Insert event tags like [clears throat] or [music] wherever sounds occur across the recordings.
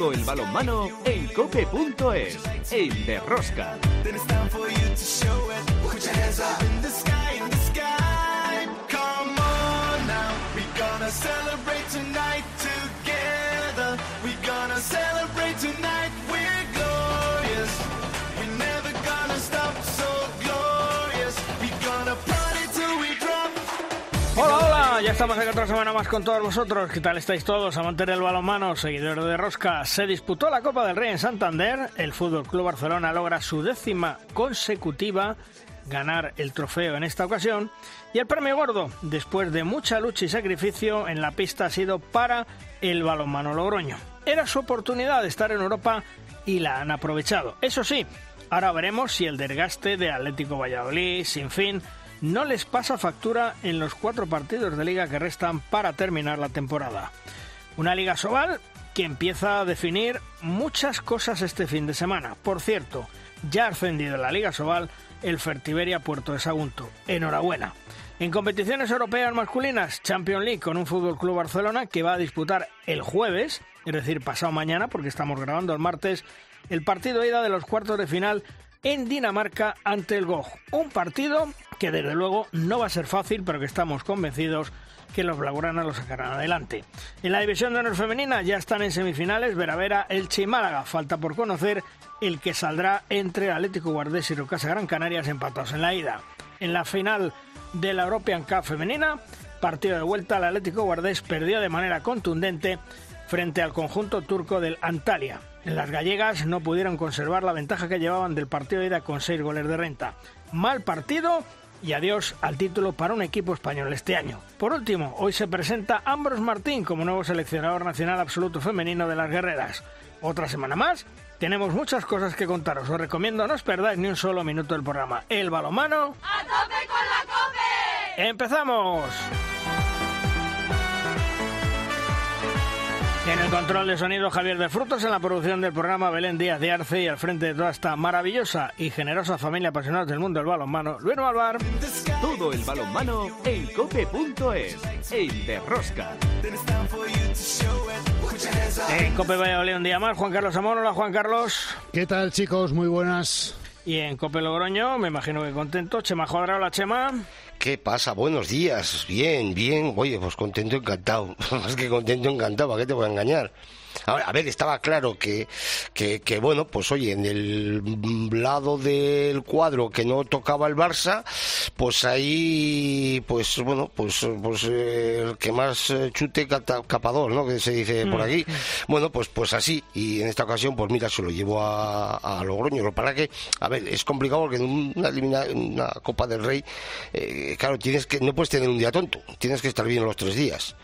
Todo el balonmano en cope.es, el de Ya estamos aquí otra semana más con todos vosotros. ¿Qué tal estáis todos? Amantes del balonmano, seguidores de Rosca. Se disputó la Copa del Rey en Santander. El Fútbol Club Barcelona logra su décima consecutiva ganar el trofeo en esta ocasión. Y el premio gordo, después de mucha lucha y sacrificio en la pista, ha sido para el balonmano Logroño. Era su oportunidad de estar en Europa y la han aprovechado. Eso sí, ahora veremos si el desgaste de Atlético Valladolid, sin fin, no les pasa factura en los cuatro partidos de liga que restan para terminar la temporada. Una liga Sobal que empieza a definir muchas cosas este fin de semana. Por cierto, ya ha ascendido en la Liga Sobal el Fertiberia Puerto de Sagunto. Enhorabuena. En competiciones europeas masculinas, Champions League con un Fútbol Club Barcelona que va a disputar el jueves, es decir, pasado mañana, porque estamos grabando el martes, el partido ida de los cuartos de final en Dinamarca ante el GOG. Un partido que desde luego no va a ser fácil, pero que estamos convencidos que los blaugranas lo sacarán adelante. En la división de honor femenina ya están en semifinales Veravera, Elche y Málaga. Falta por conocer el que saldrá entre Atlético Guardés y Rocasa Gran Canarias empatados en la ida. En la final de la European Cup femenina, partido de vuelta, el Atlético Guardés perdió de manera contundente frente al conjunto turco del Antalya. En las gallegas no pudieron conservar la ventaja que llevaban del partido de ida con seis goles de renta. Mal partido y adiós al título para un equipo español este año. Por último, hoy se presenta Ambros Martín como nuevo seleccionador nacional absoluto femenino de las guerreras. Otra semana más, tenemos muchas cosas que contaros. Os recomiendo no os perdáis ni un solo minuto del programa. El balomano. ¡A tope con la cope! ¡Empezamos! En el control de sonido Javier de Frutos, en la producción del programa Belén Díaz de Arce y al frente de toda esta maravillosa y generosa familia apasionada del mundo del balonmano, Luis Malvar. Todo el balonmano en cope.es, el de Rosca. En Cope Valladolid un día más, Juan Carlos Amor. Hola Juan Carlos. ¿Qué tal chicos? Muy buenas. Y en Cope Logroño, me imagino que contento. Chema Jodra, hola Chema. ¿Qué pasa? Buenos días. Bien, bien. Oye, pues contento, encantado. [laughs] Más que contento, encantado. ¿Para qué te voy a engañar? Ahora, a ver, estaba claro que, que, que, bueno, pues oye, en el lado del cuadro que no tocaba el Barça, pues ahí, pues bueno, pues, pues eh, el que más eh, chute capador, ¿no? Que se dice por aquí. Bueno, pues, pues así. Y en esta ocasión, pues mira, se lo llevo a, a Logroño. Lo para que, a ver, es complicado porque en una, elimina- una Copa del Rey, eh, claro, tienes que, no puedes tener un día tonto. Tienes que estar bien los tres días.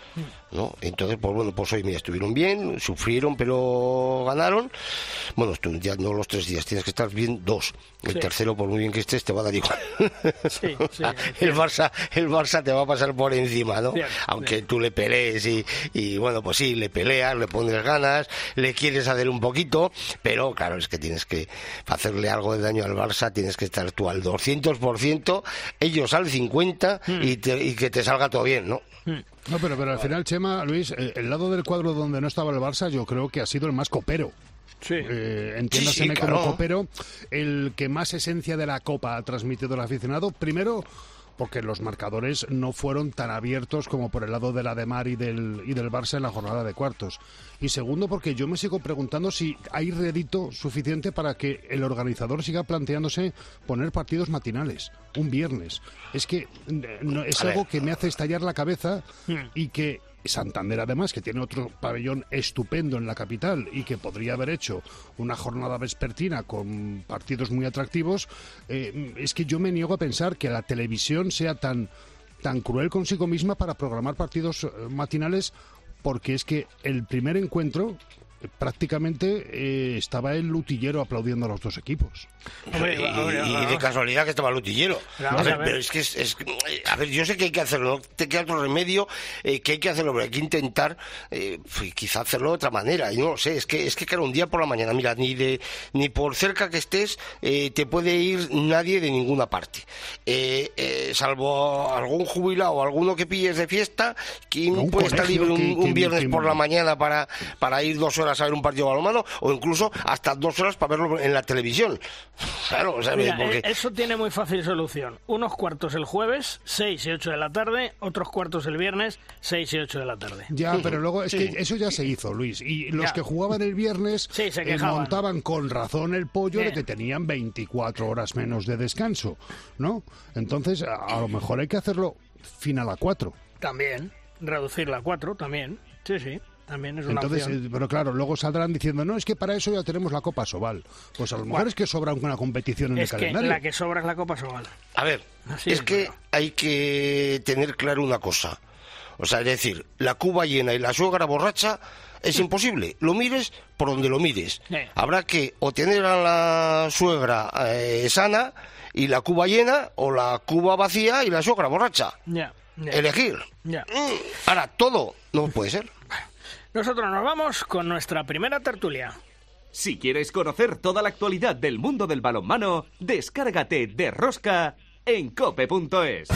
¿No? Entonces, pues bueno, pues hoy mira, estuvieron bien, sufrieron, pero ganaron. Bueno, estu- ya no los tres días, tienes que estar bien dos. El Sí. tercero, por muy bien que estés, te va a dar igual. Sí, sí, [laughs] el Barça, el Barça te va a pasar por encima, ¿no? Aunque tú le pelees y, y bueno, pues sí, le peleas, le pones ganas, le quieres hacer un poquito, pero claro, es que tienes que hacerle algo de daño al Barça, tienes que estar tú al 200%, ellos al 50% Hmm. y, te- y que te salga todo bien, ¿no? No, pero, pero al final, Chema, Luis, eh, el lado del cuadro donde no estaba el Barça, yo creo que ha sido el más copero. Sí. Eh, entiéndaseme Sí, sí, claro. como copero, el que más esencia de la Copa ha transmitido el aficionado. Primero, porque los marcadores no fueron tan abiertos como por el lado de la de Mar y del, y del Barça en la jornada de cuartos. Y segundo, porque yo me sigo preguntando si hay rédito suficiente para que el organizador siga planteándose poner partidos matinales, un viernes. Es que eh, no, es algo que me hace estallar la cabeza y que Santander además, que tiene otro pabellón estupendo en la capital y que podría haber hecho una jornada vespertina con partidos muy atractivos, eh, es que yo me niego a pensar que la televisión sea tan, tan cruel consigo misma para programar partidos eh, matinales porque es que el primer encuentro prácticamente eh, estaba el lutillero aplaudiendo a los dos equipos. Hombre, y, hombre, y vamos. de casualidad que estaba Lutillero. Vamos A ver, a ver. pero es que es, es- a ver, yo sé que hay que hacerlo, no te queda otro remedio, eh, que hay que hacerlo, pero hay que intentar eh, pues, quizá hacerlo de otra manera. Y no lo sé, es que es que claro, un día por la mañana, mira, ni de ni por cerca que estés eh, te puede ir nadie de ninguna parte. Eh, eh, salvo algún jubilado o alguno que pilles de fiesta, ¿quién Un puede estar libre un, que- un que- viernes que- por la mañana para, para ir dos horas horas a ver un partido de balonmano o incluso hasta dos horas para verlo en la televisión. Claro, o sea, porque... Eh, eso tiene muy fácil solución. Unos cuartos el jueves, 6 y 8 de la tarde, otros cuartos el viernes, 6 y 8 de la tarde. Ya, pero luego es que eso ya se hizo, Luis. Y los que jugaban el viernes se eh, montaban con razón el pollo de que tenían 24 horas menos de descanso, ¿no? Entonces, a, lo mejor hay que hacerlo final a 4. También, reducirla a 4 también. Sí, sí. También es una Entonces, opción. Eh, pero claro, luego saldrán diciendo, no, es que para eso ya tenemos la Copa Sobal. Pues a lo mejor es que sobra una competición en el calendario. la que sobra es la Copa Sobal. A ver, es, que hay que tener claro una cosa. O sea, es decir, la cuba llena y la suegra borracha es imposible. Lo mires por donde lo mires. Habrá que o tener a la suegra eh, sana y la cuba llena, o la cuba vacía y la suegra borracha. Elegir. Mm. Ahora, todo no puede ser. Nosotros nos vamos con nuestra primera tertulia. Si quieres conocer toda la actualidad del mundo del balonmano, descárgate de Rosca en cope.es.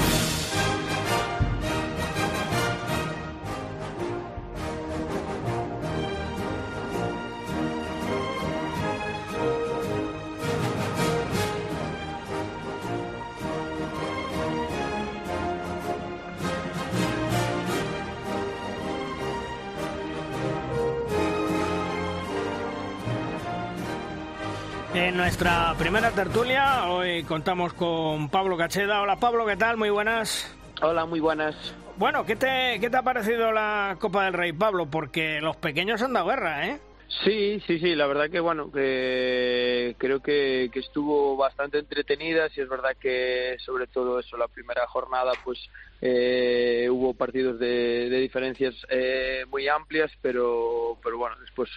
En nuestra primera tertulia, hoy contamos con Pablo Cacheda. Hola Pablo, ¿qué tal? Muy buenas. Hola, muy buenas. Bueno, ¿qué te, qué te ha parecido la Copa del Rey, Pablo? Porque los pequeños han dado guerra, ¿eh? Sí, sí, sí, la verdad que bueno, que creo que, estuvo bastante entretenida, sí es verdad que sobre todo eso, la primera jornada pues eh, hubo partidos de, diferencias eh, muy amplias, pero, pero bueno, después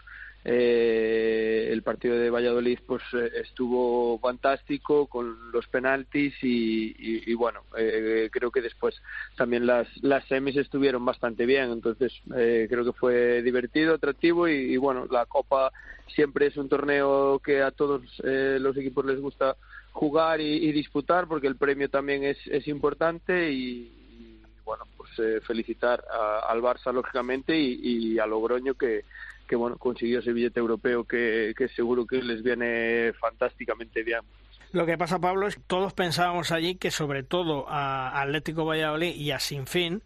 eh, el partido de Valladolid pues eh, estuvo fantástico con los penaltis y, bueno eh, creo que después también las las semis estuvieron bastante bien. Entonces eh, creo que fue divertido atractivo y, bueno la copa siempre es un torneo que a todos los equipos les gusta jugar y, disputar porque el premio también es, es importante y, bueno pues felicitar al Barça lógicamente y, a Logroño que que bueno consiguió ese billete europeo que, que seguro que les viene fantásticamente bien. Lo que pasa, Pablo, es que todos pensábamos allí que sobre todo a Atlético Valladolid y a Sinfín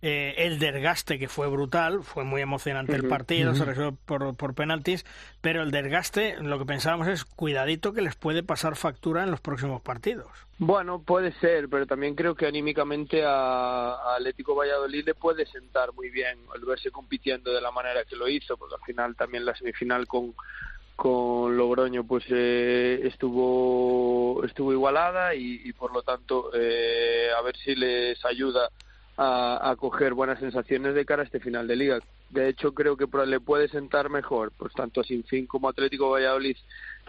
eh, el desgaste que fue brutal, fue muy emocionante el partido, se resolvió por, por penaltis, pero el desgaste, lo que pensábamos es cuidadito que les puede pasar factura en los próximos partidos. Bueno, puede ser, pero también creo que anímicamente a, Atlético Valladolid le puede sentar muy bien el verse compitiendo de la manera que lo hizo, porque al final también la semifinal con con Logroño pues eh, estuvo estuvo igualada y, por lo tanto eh, a ver si les ayuda a, coger buenas sensaciones de cara a este final de liga. De hecho, creo que le puede sentar mejor, pues tanto a Sinfín como a Atlético Valladolid,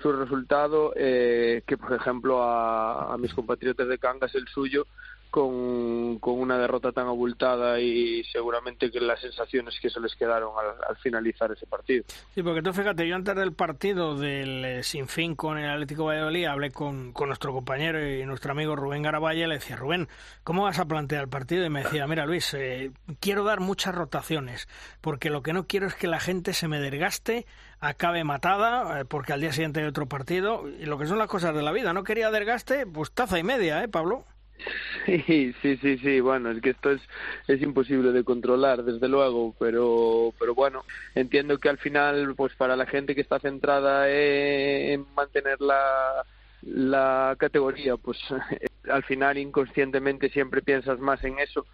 su resultado, eh, que por ejemplo a, a mis compatriotas de Cangas el suyo, con, con, una derrota tan abultada y seguramente que las sensaciones que se les quedaron al, finalizar ese partido. Sí, porque tú fíjate, yo antes del partido del eh, Sinfín con el Atlético Valladolid hablé con, con, nuestro compañero y nuestro amigo Rubén Garabaya, le decía, Rubén, ¿cómo vas a plantear el partido? Y me decía, mira Luis, eh, quiero dar muchas rotaciones, porque lo que no quiero es que la gente se me desgaste, acabe matada, eh, porque al día siguiente hay otro partido, y lo que son las cosas de la vida, no quería desgaste, pues taza y media, ¿eh, Pablo? [laughs] Sí, sí, sí, sí. Bueno, es que esto es, es imposible de controlar, desde luego, pero, pero bueno, entiendo que al final, pues para la gente que está centrada en mantener la, la categoría, pues [laughs] al final inconscientemente siempre piensas más en eso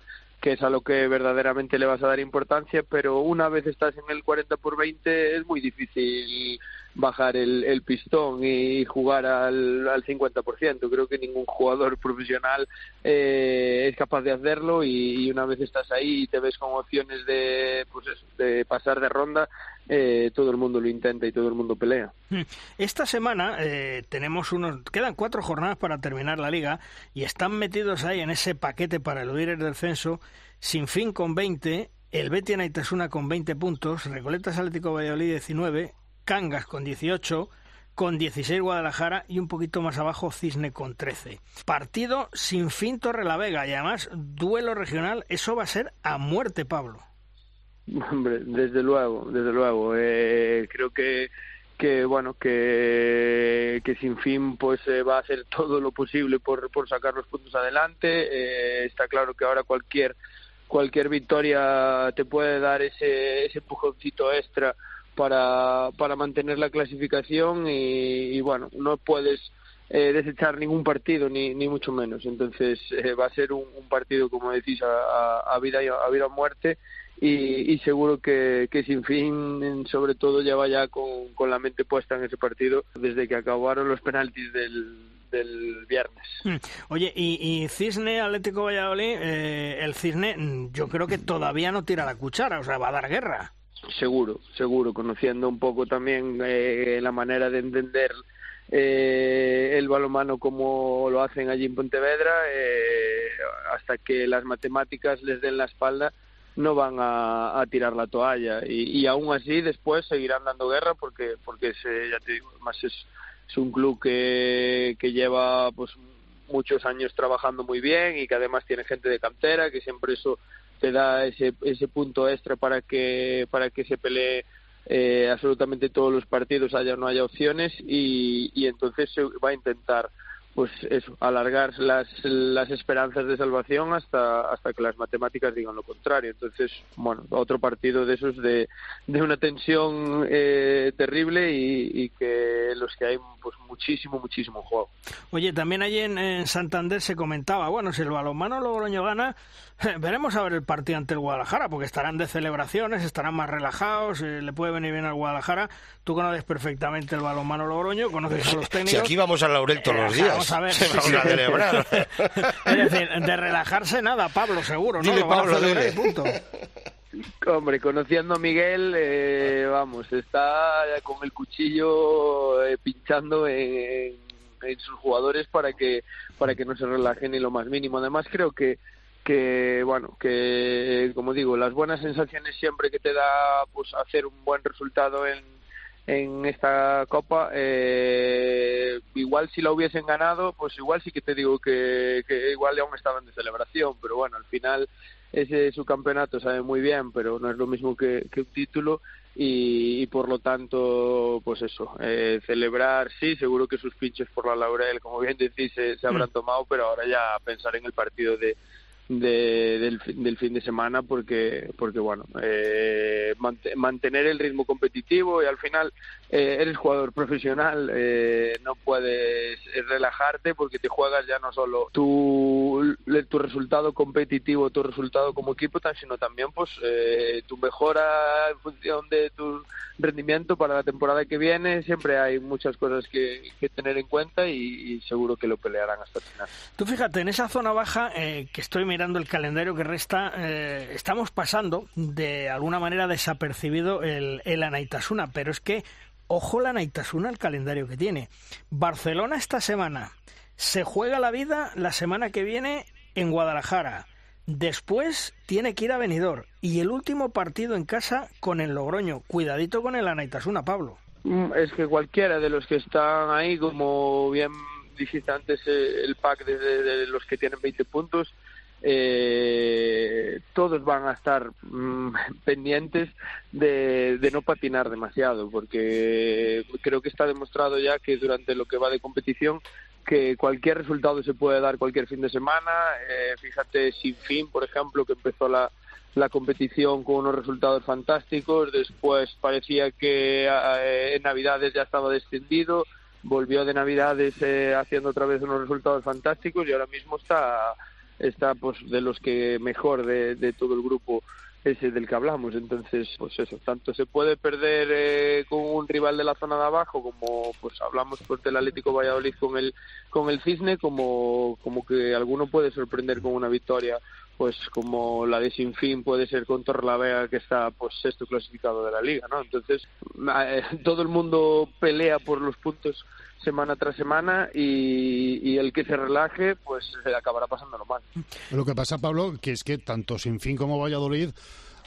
que es a lo que verdaderamente le vas a dar importancia, pero una vez estás en el 40 por 20 es muy difícil bajar el, el pistón y jugar al, al 50%. Creo que ningún jugador profesional eh, es capaz de hacerlo y, una vez estás ahí y te ves con opciones de, pues de pasar de ronda, eh, todo el mundo lo intenta y todo el mundo pelea. [laughs] Esta semana eh, tenemos unos, quedan cuatro jornadas para terminar la liga y están metidos ahí en ese paquete para eludir el descenso, sin fin con 20, el Betis Naitasuna con 20 puntos, Recoletas Atlético Valladolid 19, Cangas con 18, con 16 Guadalajara y un poquito más abajo Cisne con 13. Partido sin fin Torre la Vega y además duelo regional, eso va a ser a muerte, Pablo. [laughs] Hombre, desde luego, desde luego. Eh, creo que bueno que, que sin fin pues eh, va a hacer todo lo posible por, por sacar los puntos adelante eh, está claro que ahora cualquier cualquier victoria te puede dar ese ese empujoncito extra para para mantener la clasificación y, y bueno no puedes eh, desechar ningún partido ni, ni mucho menos entonces eh, va a ser un, un partido como decís a, a, a vida a vida o muerte y, y seguro que, que, sin fin, sobre todo, ya vaya con, con, la mente puesta en ese partido desde que acabaron los penaltis del, del viernes. Hmm. Oye, y, y Cisne, Atlético Valladolid, eh, el Cisne mm, yo creo que todavía no tira la cuchara, o sea, va a dar guerra. Seguro, seguro, conociendo un poco también eh, la manera de entender eh, el balonmano como lo hacen allí en Pontevedra, eh, hasta que las matemáticas les den la espalda, no van a, tirar la toalla. Y, y, aún así después seguirán dando guerra porque porque se, ya te digo más es, es un club que, que lleva pues muchos años trabajando muy bien y que además tiene gente de cantera que siempre eso te da ese ese punto extra para que para que se pelee eh, absolutamente todos los partidos haya no haya opciones. Y, y entonces se va a intentar pues eso, alargar las, las esperanzas de salvación hasta, hasta que las matemáticas digan lo contrario. Entonces, bueno, otro partido de esos de, de una tensión eh, terrible y, y, que los que hay pues muchísimo, muchísimo juego. Oye, también allí en, en Santander se comentaba, bueno, si el balonmano Logroño gana, veremos a ver el partido ante el Guadalajara, porque estarán de celebraciones, estarán más relajados, eh, le puede venir bien al Guadalajara. Tú conoces perfectamente el balonmano Logroño, conoces a los [laughs] técnicos. Si aquí vamos al Laurel todos los días. Vamos a ver. vamos a celebrar. [laughs] es decir, de relajarse nada, Pablo, seguro, ¿no? Dile, Lo van a Pablo, celebrar y punto. Hombre, conociendo a Miguel, eh, vamos, está con el cuchillo eh, pinchando en, en, sus jugadores para que para que no se relajen ni lo más mínimo. Además, creo que que bueno, que como digo, las buenas sensaciones siempre que te da pues hacer un buen resultado en en esta copa eh, igual si la hubiesen ganado pues igual sí que te digo que, que igual aún estaban de celebración pero bueno al final ese su campeonato sabe muy bien, pero no es lo mismo que, que un título y, y, por lo tanto, pues eso, eh, celebrar, sí, seguro que sus pinches por la laurel, como bien decís, se, se habrán tomado, pero ahora ya pensar en el partido de, de, del, del, fin de semana porque porque bueno eh, mant mantener el ritmo competitivo y al final eh, eres jugador profesional eh, no puedes relajarte porque te juegas ya no solo tu tu resultado competitivo tu resultado como equipo sino también pues eh, tu mejora en función de tu rendimiento para la temporada que viene. Siempre hay muchas cosas que, que tener en cuenta y, y, seguro que lo pelearán hasta el final. Tú fíjate en esa zona baja que estoy mirando mirando el calendario que resta, eh, estamos pasando de alguna manera desapercibido el, el Anaitasuna, pero es que, ojo la Anaitasuna, el calendario que tiene. Barcelona esta semana, se juega la vida la semana que viene en Guadalajara. Después tiene que ir a Benidorm y el último partido en casa con el Logroño. Cuidadito con el Anaitasuna, Pablo. Es que cualquiera de los que están ahí, como bien dijiste antes, eh, el pack de los que tienen 20 puntos, eh, todos van a estar mmm, [laughs] pendientes de, de, no patinar demasiado, porque creo que está demostrado ya que durante lo que va de competición que cualquier resultado se puede dar cualquier fin de semana. Eh, fíjate, sin fin, por ejemplo, que empezó la, la competición con unos resultados fantásticos, después parecía que eh, en Navidades ya estaba descendido, volvió de Navidades eh, haciendo otra vez unos resultados fantásticos y ahora mismo está está pues de los que mejor de, de, todo el grupo ese del que hablamos. Entonces pues eso tanto se puede perder eh, con un rival de la zona de abajo como pues hablamos pues del Atlético Valladolid con el con el Cisne como como que alguno puede sorprender con una victoria pues como la de Sinfín puede ser con Torlavega que está pues sexto clasificado de la liga no entonces eh, [laughs] todo el mundo pelea por los puntos semana tras semana y, y, el que se relaje pues se acabará pasándolo mal. Lo que pasa, Pablo, que es que tanto Sinfín como Valladolid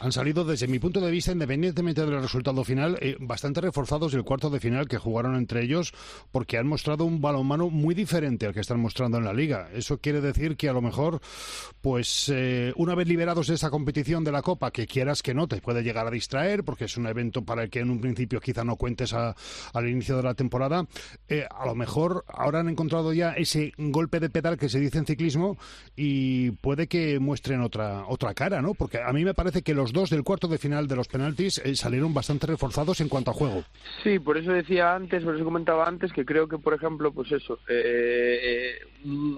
Han salido, desde mi punto de vista, independientemente del resultado final, eh, bastante reforzados el cuarto de final que jugaron entre ellos, porque han mostrado un balonmano muy diferente al que están mostrando en la liga. Eso quiere decir que a lo mejor, pues eh, una vez liberados de esa competición de la Copa, que quieras que no, te puede llegar a distraer, porque es un evento para el que en un principio quizá no cuentes al inicio de la temporada, eh, a lo mejor ahora han encontrado ya ese golpe de pedal que se dice en ciclismo y puede que muestren otra, otra cara, ¿no? Porque a mí me parece que los dos del cuarto de final de los penaltis eh, salieron bastante reforzados en cuanto a juego. Sí, por eso decía antes, por eso comentaba antes, que creo que, por ejemplo, pues eso, eh,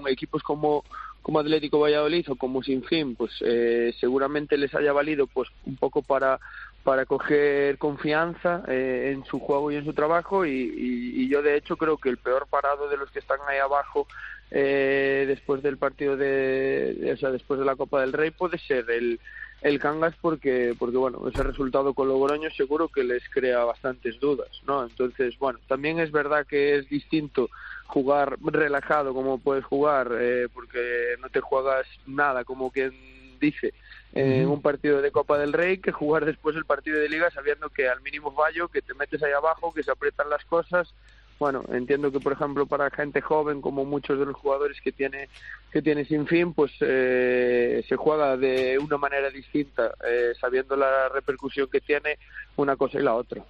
equipos como como Atlético Valladolid o como Sinfín, pues eh, seguramente les haya valido pues un poco para para coger confianza eh, en su juego y en su trabajo y, yo de hecho creo que el peor parado de los que están ahí abajo eh, después del partido de, o sea después de la Copa del Rey puede ser el el Cangas porque porque bueno ese resultado con Logroño seguro que les crea bastantes dudas no entonces bueno también es verdad que es distinto jugar relajado como puedes jugar eh, porque no te juegas nada como quien dice en un partido de Copa del Rey que jugar después el partido de Liga sabiendo que al mínimo fallo que te metes ahí abajo que se aprietan las cosas bueno entiendo que por ejemplo para gente joven como muchos de los jugadores que tiene que tiene sin fin pues eh, se juega de una manera distinta eh, sabiendo la repercusión que tiene una cosa y la otra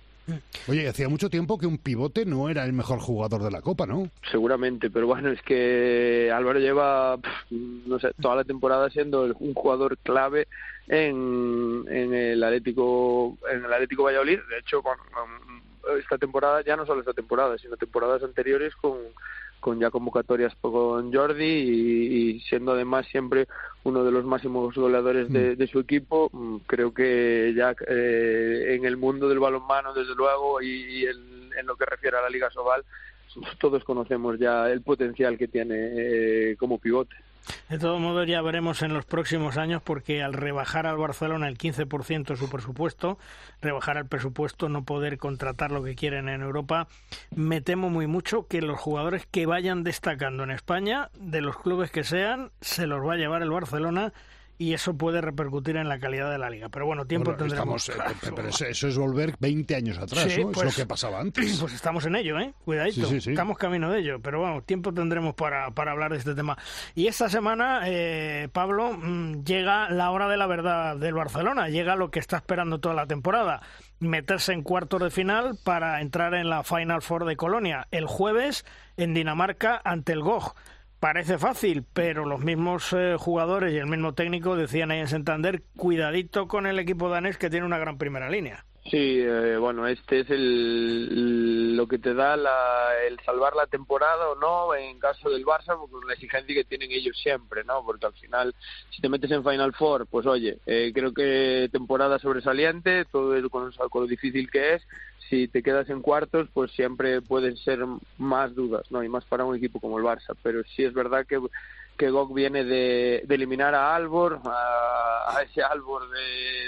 Oye, hacía mucho tiempo que un pivote no era el mejor jugador de la Copa, ¿no? Seguramente, pero bueno, es que Álvaro lleva, no sé, toda la temporada siendo un jugador clave en, en el Atlético en el Atlético Valladolid. De hecho, con, esta temporada, ya no solo esta temporada, sino temporadas anteriores con con ya convocatorias con Jordi y, siendo además siempre uno de los máximos goleadores de, mm. su equipo, mm, creo que ya eh, en el mundo del balonmano, desde luego, y, en, lo que refiere a la Liga Sobal, todos conocemos ya el potencial que tiene eh, como pivote. De todos modos, ya veremos en los próximos años, porque al rebajar al Barcelona el 15% su presupuesto, rebajar el presupuesto, no poder contratar lo que quieren en Europa, me temo muy mucho que los jugadores que vayan destacando en España, de los clubes que sean, se los va a llevar el Barcelona y eso puede repercutir en la calidad de la liga. Pero bueno, tiempo tendremos. Eh, pero eso, es volver 20 años atrás, ¿no? es lo pues, que pasaba antes. [clears throat] Pues estamos en ello, ¿eh? Cuidadito, estamos camino de ello. Pero bueno, tiempo tendremos para, para hablar de este tema. Y esta semana, eh, Pablo, mm, llega la hora de la verdad del Barcelona, llega lo que está esperando toda la temporada meterse en cuartos de final para entrar en la Final Four de Colonia el jueves en Dinamarca ante el GOG. Parece fácil, pero los mismos eh, jugadores y el mismo técnico decían ahí en Santander, cuidadito con el equipo danés que tiene una gran primera línea. Sí, eh, bueno, este es el, lo que te da el salvar la temporada o no en caso del Barça, con la exigencia que tienen ellos siempre, ¿no? Porque al final, si te metes en Final Four, pues oye, eh, creo que temporada sobresaliente, todo eso con lo difícil que es, si te quedas en cuartos, pues siempre pueden ser más dudas, ¿no? Y más para un equipo como el Barça. Pero sí es verdad que, que Gok viene de, eliminar a Albor, a, ese Albor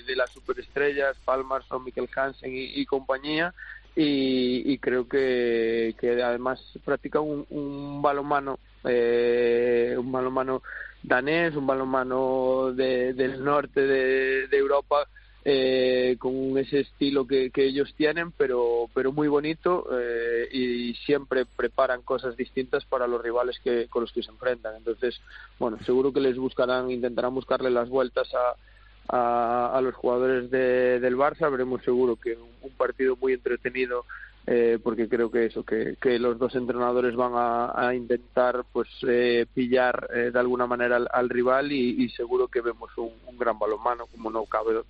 de, las superestrellas, Palmarsson, Mikkel Hansen y, compañía. Y, creo que, que además practica un, un balonmano, eh, un balonmano danés, un balonmano de, del norte de Europa eh, con ese estilo que, ellos tienen, pero, pero muy bonito eh, y siempre preparan cosas distintas para los rivales que, con los que se enfrentan. Entonces, bueno, seguro que les buscarán, intentarán buscarle las vueltas a, a, los jugadores de, del Barça. Veremos seguro que un, partido muy entretenido. Eh, porque creo que eso, que, que los dos entrenadores van a, intentar pues eh, pillar de alguna manera al, rival y, seguro que vemos un gran balonmano, como no cabe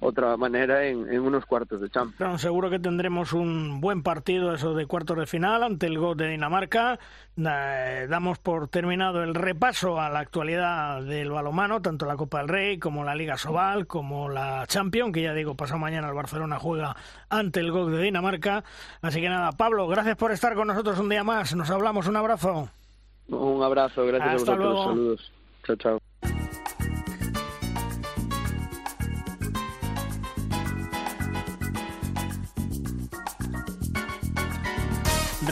otra manera en, unos cuartos de Champions. seguro que tendremos un buen partido eso de cuartos de final ante el GOT de Dinamarca. Eh, damos por terminado el repaso a la actualidad del balomano, tanto la Copa del Rey como la Liga Sobal, como la Champions, que ya digo, pasado mañana el Barcelona juega ante el GOT de Dinamarca. Así que nada, Pablo, gracias por estar con nosotros un día más. Nos hablamos, un abrazo. Un abrazo, gracias Hasta a vosotros. Luego. Saludos. Chao, chao.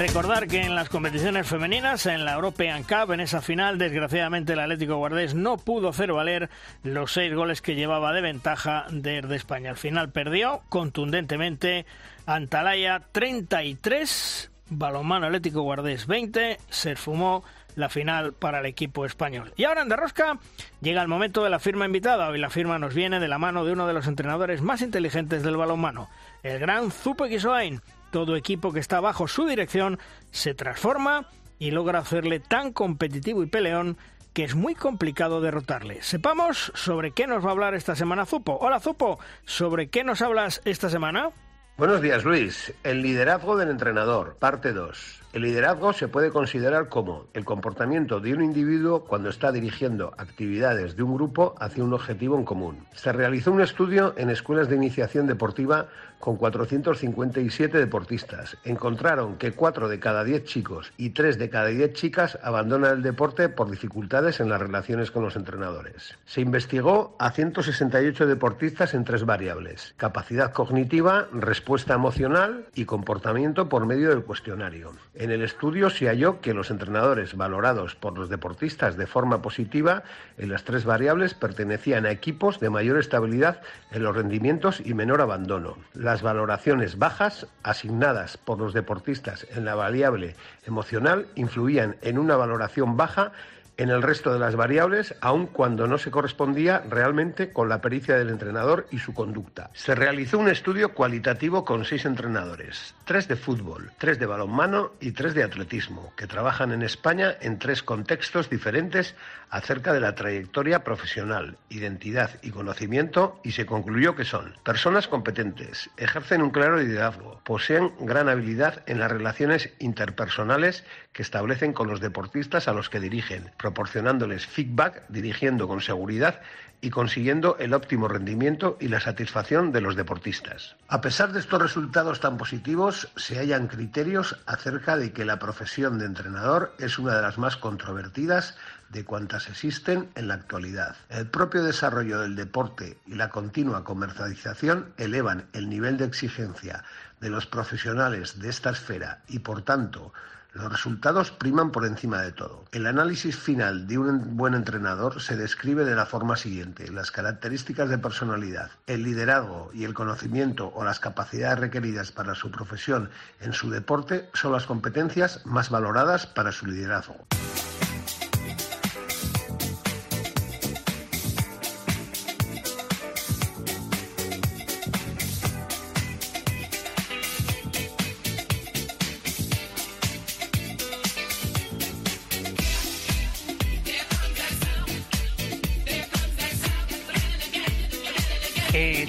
Recordar que en las competiciones femeninas, en la European Cup, en esa final, desgraciadamente el Atlético Guardés no pudo hacer valer los seis goles que llevaba de ventaja desde España. Al final perdió contundentemente Antalaya 33, Balonmano Atlético Guardés 20, se fumó la final para el equipo español. Y ahora en Derrosca llega el momento de la firma invitada. Hoy la firma nos viene de la mano de uno de los entrenadores más inteligentes del balonmano, el gran Zupo Kisoain. Todo equipo que está bajo su dirección se transforma y logra hacerle tan competitivo y peleón que es muy complicado derrotarle. Sepamos sobre qué nos va a hablar esta semana Zupo. Hola Zupo, ¿sobre qué nos hablas esta semana? Buenos días Luis, el liderazgo del entrenador, parte 2. El liderazgo se puede considerar como el comportamiento de un individuo cuando está dirigiendo actividades de un grupo hacia un objetivo en común. Se realizó un estudio en escuelas de iniciación deportiva con 457 deportistas. Encontraron que 4 de cada 10 chicos y 3 de cada 10 chicas abandonan el deporte por dificultades en las relaciones con los entrenadores. Se investigó a 168 deportistas en tres variables, capacidad cognitiva, respuesta emocional y comportamiento por medio del cuestionario. En el estudio se halló que los entrenadores valorados por los deportistas de forma positiva en las tres variables pertenecían a equipos de mayor estabilidad en los rendimientos y menor abandono. Las valoraciones bajas asignadas por los deportistas en la variable emocional influían en una valoración baja en el resto de las variables, aun cuando no se correspondía realmente con la pericia del entrenador y su conducta. Se realizó un estudio cualitativo con seis entrenadores, tres de fútbol, tres de balonmano y tres de atletismo, que trabajan en España en tres contextos diferentes acerca de la trayectoria profesional, identidad y conocimiento y se concluyó que son personas competentes, ejercen un claro liderazgo, poseen gran habilidad en las relaciones interpersonales que establecen con los deportistas a los que dirigen, proporcionándoles feedback, dirigiendo con seguridad y consiguiendo el óptimo rendimiento y la satisfacción de los deportistas. A pesar de estos resultados tan positivos, se hallan criterios acerca de que la profesión de entrenador es una de las más controvertidas de cuantas existen en la actualidad. El propio desarrollo del deporte y la continua comercialización elevan el nivel de exigencia de los profesionales de esta esfera y, por tanto, los resultados priman por encima de todo. El análisis final de un buen entrenador se describe de la forma siguiente. Las características de personalidad, el liderazgo y el conocimiento o las capacidades requeridas para su profesión en su deporte son las competencias más valoradas para su liderazgo.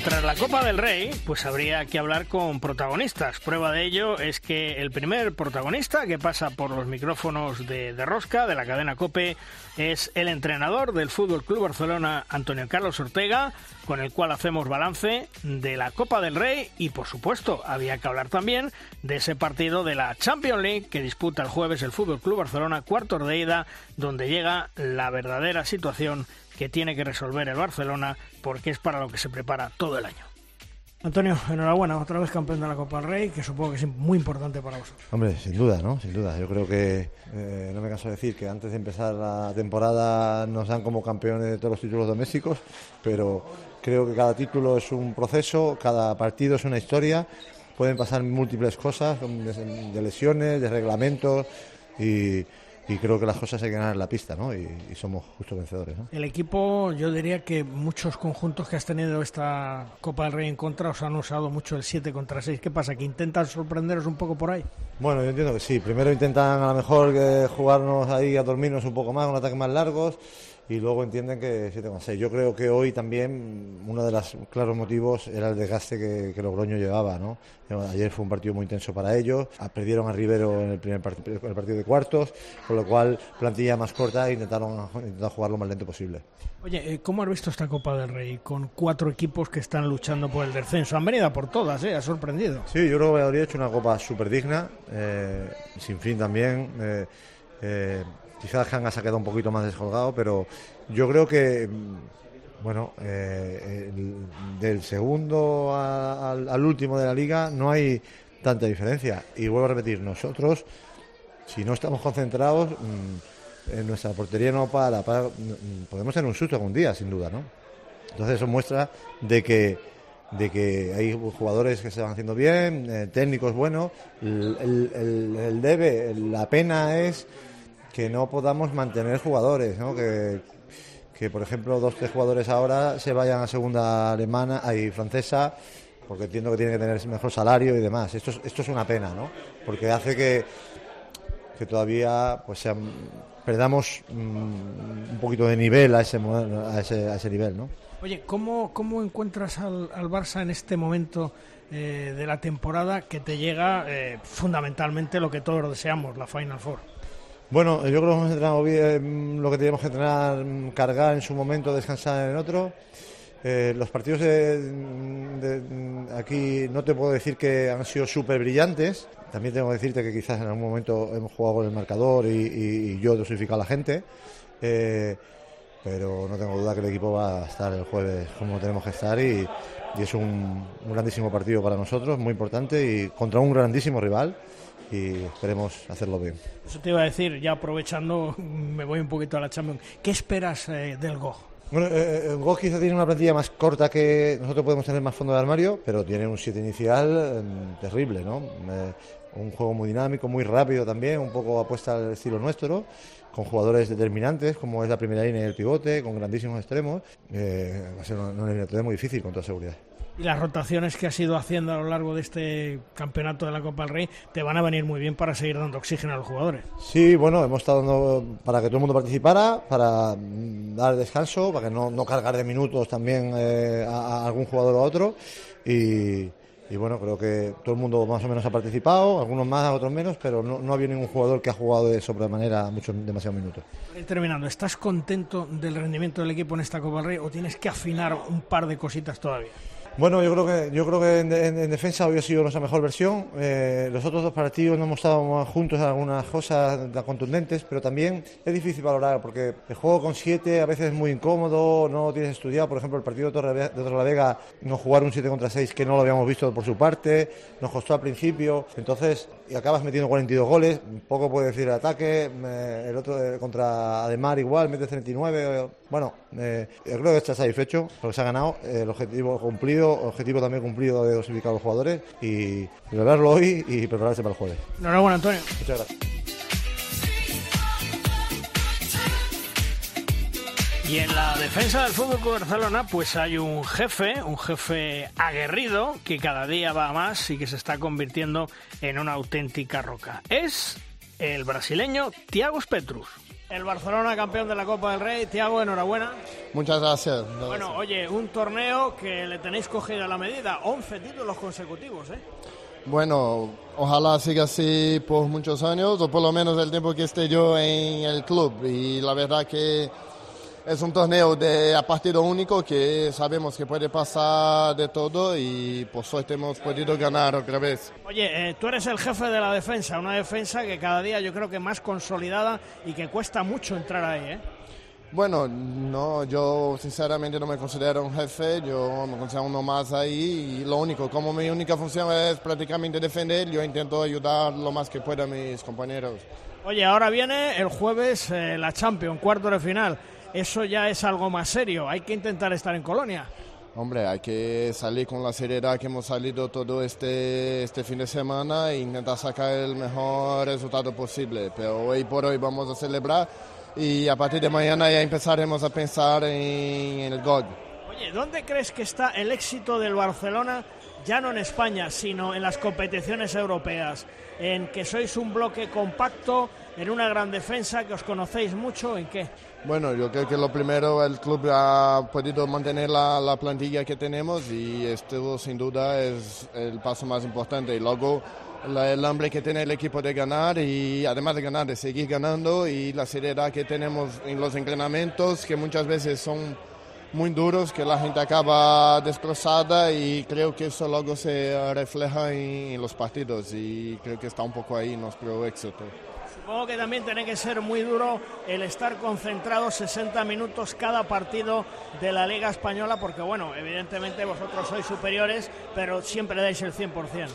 Tras la Copa del Rey, pues habría que hablar con protagonistas. Prueba de ello es que el primer protagonista que pasa por los micrófonos de, Rosca, de la cadena Cope, es el entrenador del Fútbol Club Barcelona, Antonio Carlos Ortega, con el cual hacemos balance de la Copa del Rey y, por supuesto, había que hablar también de ese partido de la Champions League que disputa el jueves el Fútbol Club Barcelona, cuartos de ida, donde llega la verdadera situación que tiene que resolver el Barcelona porque es para lo que se prepara todo el año. Antonio, enhorabuena, otra vez campeón de la Copa del Rey, que supongo que es muy importante para vosotros. Hombre, sin duda, ¿no? Sin duda. Yo creo que, eh, no me canso de decir que antes de empezar la temporada nos dan como campeones de todos los títulos domésticos, pero creo que cada título es un proceso, cada partido es una historia, pueden pasar múltiples cosas, de lesiones, de reglamentos y y creo que las cosas hay que ganar en la pista, ¿no? Y, somos justo vencedores, ¿no? El equipo, yo diría que muchos conjuntos que has tenido esta Copa del Rey en contra os han usado mucho el 7 contra 6. ¿Qué pasa? ¿Que intentan sorprenderos un poco por ahí? Bueno, yo entiendo que sí. Primero intentan a lo mejor que jugarnos ahí a dormirnos un poco más, con ataques más largos y luego entienden que 7,6. Yo creo que hoy también uno de los claros motivos era el desgaste que, que Logroño llevaba. ¿no? Ayer fue un partido muy intenso para ellos, ah, perdieron a Rivero en el primer partido, el partido de cuartos, con lo cual plantilla más corta e intentaron, jugar lo más lento posible. Oye, eh, ¿cómo has visto esta Copa del Rey con cuatro equipos que están luchando por el descenso? Han venido por todas, ¿eh? Ha sorprendido. Sí, yo creo que habría hecho una Copa súper digna, eh, sin fin también. Eh, eh Quizás Hanga se ha quedado un poquito más descolgado, pero yo creo que, mm, bueno, eh, del segundo al, último de la liga no hay tanta diferencia. Y vuelvo a repetir, nosotros, si no estamos concentrados, mm, en nuestra portería no para, para mm, podemos tener un susto algún día, sin duda, ¿no? Entonces eso muestra de que de que hay jugadores que se van haciendo bien, eh, técnicos buenos. El, debe, la pena es que no podamos mantener jugadores, ¿no? Que, que por ejemplo dos tres jugadores ahora se vayan a segunda alemana y francesa porque entiendo que tienen que tener mejor salario y demás. Esto es, esto es una pena, ¿no? Porque hace que, que todavía pues perdamos mm, un poquito de nivel a ese, a ese, a ese nivel, ¿no? Oye, ¿cómo, cómo encuentras al, Barça en este momento eh, de la temporada que te llega eh, fundamentalmente lo que todos deseamos, la Final Four? Bueno, yo creo que hemos entrenado bien lo que teníamos que entrenar, cargar en su momento, descansar en otro. Eh, los partidos de, aquí no te puedo decir que han sido súper brillantes. También tengo que decirte que quizás en algún momento hemos jugado con el marcador y, yo he dosificado a la gente pero no tengo duda que el equipo va a estar el jueves como tenemos que estar y, es un, grandísimo partido para nosotros, muy importante y contra un grandísimo rival y esperemos hacerlo bien. Eso te iba a decir, ya aprovechando, [laughs] me voy un poquito a la Champions, ¿qué esperas eh, del GOG? Bueno, eh, el GOG quizá tiene una plantilla más corta que nosotros podemos tener más fondo de armario, pero tiene un 7 inicial em, terrible, ¿no? Eh, un juego muy dinámico, muy rápido también, un poco apuesta al estilo nuestro con jugadores determinantes, como es la primera línea y el pivote, con grandísimos extremos. Eh, va a ser una, una muy difícil, con toda seguridad. Y las rotaciones que has ido haciendo a lo largo de este campeonato de la Copa del Rey te van a venir muy bien para seguir dando oxígeno a los jugadores. Sí, bueno, hemos estado dando para que todo el mundo participara, para mm, dar descanso, para que no, no cargar de minutos también eh, a, a algún jugador o a otro. Y, y bueno, creo que todo el mundo más o menos ha participado, algunos más, otros menos, pero no, no ha habido ningún jugador que ha jugado de sobremanera muchos demasiados minutos. Terminando, ¿estás contento del rendimiento del equipo en esta Copa del Rey o tienes que afinar un par de cositas todavía? Bueno, yo creo que yo creo que en, defensa hoy ha sido nuestra mejor versión. Eh, los otros dos partidos no hemos estado juntos en algunas cosas contundentes, pero también es difícil valorar porque el juego con siete a veces es muy incómodo, no tienes estudiado. Por ejemplo, el partido de Torrelavega no jugar un 7 contra 6 que no lo habíamos visto por su parte, nos costó al principio. Entonces, y acabas metiendo 42 goles, poco puede decir el ataque. el otro eh, contra Ademar igual, mete 39. Bueno, eh, yo creo que está satisfecho porque se ha ganado el objetivo cumplido objetivo también cumplido de dosificar a los jugadores y celebrarlo hoy y prepararse para el jueves. Enhorabuena, Antonio. Muchas gracias. Y en la defensa del Fútbol Club Barcelona, pues hay un jefe, un jefe aguerrido que cada día va más y que se está convirtiendo en una auténtica roca. Es el brasileño Thiago Petrus. El Barcelona campeón de la Copa del Rey. Tiago, enhorabuena. Muchas gracias. Bueno, oye, un torneo que le tenéis cogido a la medida. 11 títulos consecutivos, ¿eh? Bueno, ojalá siga así por muchos años, o por lo menos el tiempo que esté yo en el club. Y la verdad que es un torneo de a partido único que sabemos que puede pasar de todo y por suerte hemos podido ganar otra vez. Oye, eh, tú eres el jefe de la defensa, una defensa que cada día yo creo que más consolidada y que cuesta mucho entrar ahí, ¿eh? Bueno, no, yo sinceramente no me considero un jefe, yo me considero uno más ahí y lo único, como mi única función es prácticamente defender, yo intento ayudar lo más que pueda a mis compañeros. Oye, ahora viene el jueves eh, la Champions, cuarto de final eso ya es algo más serio. Hay que intentar estar en Colonia. Hombre, hay que salir con la seriedad que hemos salido todo este, este fin de semana e intentar sacar el mejor resultado posible. Pero hoy por hoy vamos a celebrar y a partir de mañana ya empezaremos a pensar en, el GOG. Oye, ¿dónde crees que está el éxito del Barcelona, ya no en España, sino en las competiciones europeas? En que sois un bloque compacto, en una gran defensa, que os conocéis mucho, ¿en qué? Bueno, yo creo que lo primero, el club ha podido mantener la, plantilla que tenemos y esto sin duda es el paso más importante. Y luego el hambre que tiene el equipo de ganar y además de ganar, de seguir ganando y la seriedad que tenemos en los entrenamientos que muchas veces son muy duros, que la gente acaba destrozada y creo que eso luego se refleja en, en los partidos y creo que está un poco ahí nuestro éxito. Supongo que también tiene que ser muy duro el estar concentrado 60 minutos cada partido de la Liga Española, porque bueno, evidentemente vosotros sois superiores, pero siempre dais el 100%.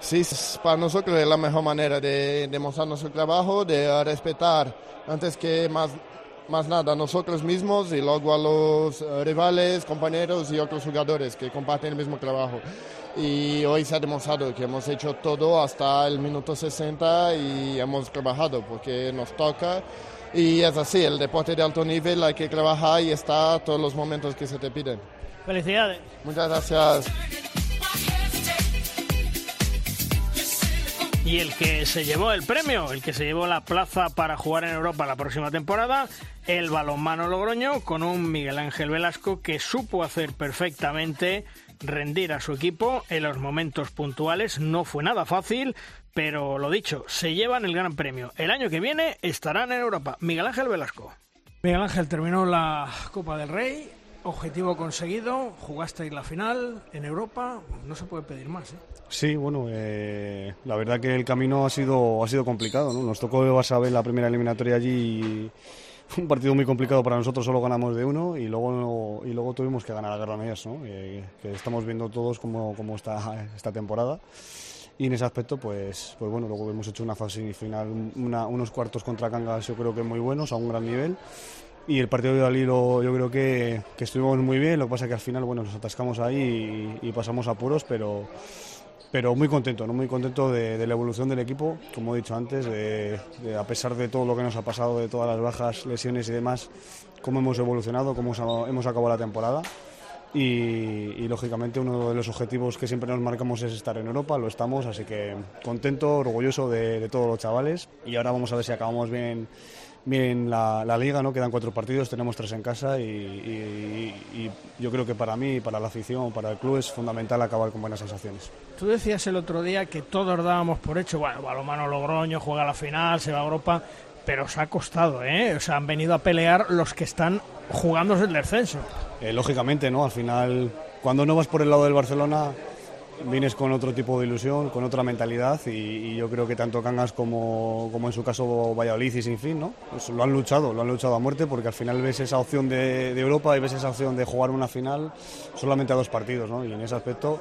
Sí, para nosotros es la mejor manera de demostrar nuestro trabajo, de respetar antes que más, más nada nosotros mismos y luego a los eh, rivales, compañeros y otros jugadores que comparten el mismo trabajo. Y hoy se ha demostrado que hemos hecho todo hasta el minuto 60 y hemos trabajado porque nos toca. Y es así, el deporte de alto nivel hay que trabajar y está todos los momentos que se te piden. Felicidades. Muchas gracias. Y el que se llevó el premio, el que se llevó la plaza para jugar en Europa la próxima temporada, el balonmano Logroño, con un Miguel Ángel Velasco que supo hacer perfectamente rendir a su equipo en los momentos puntuales. No fue nada fácil, pero lo dicho, se llevan el gran premio. El año que viene estarán en Europa. Miguel Ángel Velasco. Miguel Ángel terminó la Copa del Rey, Objetivo conseguido, jugasteis la final en Europa, no se puede pedir más. ¿eh? Sí, bueno, eh, la verdad que el camino ha sido, ha sido complicado. ¿no? Nos tocó ver la primera eliminatoria allí y un partido muy complicado para nosotros, solo ganamos de uno y luego, y luego tuvimos que ganar a Garrameas, ¿no? Eh, que estamos viendo todos cómo, cómo está esta temporada. Y en ese aspecto, pues, pues bueno, luego hemos hecho una fase final, unos cuartos contra Cangas yo creo que muy buenos, a un gran nivel y el partido de Dalí yo creo que, que, estuvimos muy bien, lo que pasa que al final bueno, nos atascamos ahí y, pasamos apuros, pero, pero muy contento, ¿no? muy contento de, la evolución del equipo, como he dicho antes, de, a pesar de todo lo que nos ha pasado, de todas las bajas, lesiones y demás, cómo hemos evolucionado, cómo hemos acabado la temporada. Y, lógicamente uno de los objetivos que siempre nos marcamos es estar en Europa, lo estamos, así que contento, orgulloso de, de todos los chavales y ahora vamos a ver si acabamos bien bien la, liga, ¿no? Quedan cuatro partidos, tenemos tres en casa y, yo creo que para mí, para la afición, para el club es fundamental acabar con buenas sensaciones. Tú decías el otro día que todos dábamos por hecho, bueno, Balomano Logroño juega la final, se va a Europa, pero os ha costado, ¿eh? O sea, han venido a pelear los que están jugándose el descenso. Eh, lógicamente, ¿no? Al final, cuando no vas por el lado del Barcelona vienes con otro tipo de ilusión, con otra mentalidad y, yo creo que tanto Cangas como, como, en su caso Valladolid y sin fin, ¿no? Pues lo han luchado, lo han luchado a muerte porque al final ves esa opción de, Europa y ves esa opción de jugar una final solamente a dos partidos, ¿no? Y en ese aspecto,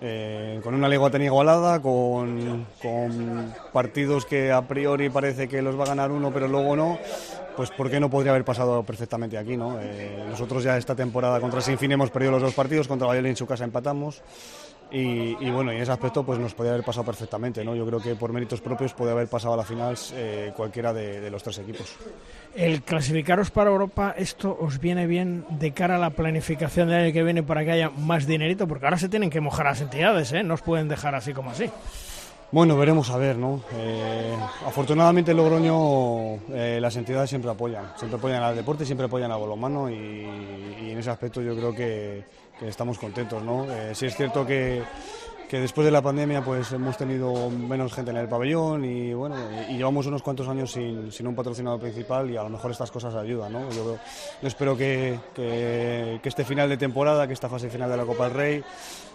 eh, con una liga tan igualada, con, con partidos que a priori parece que los va a ganar uno pero luego no, pues ¿por qué no podría haber pasado perfectamente aquí? ¿no? Eh, nosotros ya esta temporada contra Sinfín hemos perdido los dos partidos, contra Valladolid en su casa empatamos. Y, bueno, y en ese aspecto pues nos podría haber pasado perfectamente, ¿no? Yo creo que por méritos propios puede haber pasado a la final eh, cualquiera de, los tres equipos. El clasificaros para Europa, ¿esto os viene bien de cara a la planificación del año que viene para que haya más dinerito? Porque ahora se tienen que mojar las entidades, ¿eh? No os pueden dejar así como así. Bueno, veremos a ver, ¿no? Eh, afortunadamente en Logroño eh, las entidades siempre apoyan, siempre apoyan al deporte, siempre apoyan a balonmano y, y en ese aspecto yo creo que, estamos contentos, ¿no? Eh, sí es cierto que, que, después de la pandemia pues hemos tenido menos gente en el pabellón y bueno, y, llevamos unos cuantos años sin, sin, un patrocinador principal y a lo mejor estas cosas ayudan, ¿no? Yo, yo espero que, que, que este final de temporada, que esta fase final de la Copa del Rey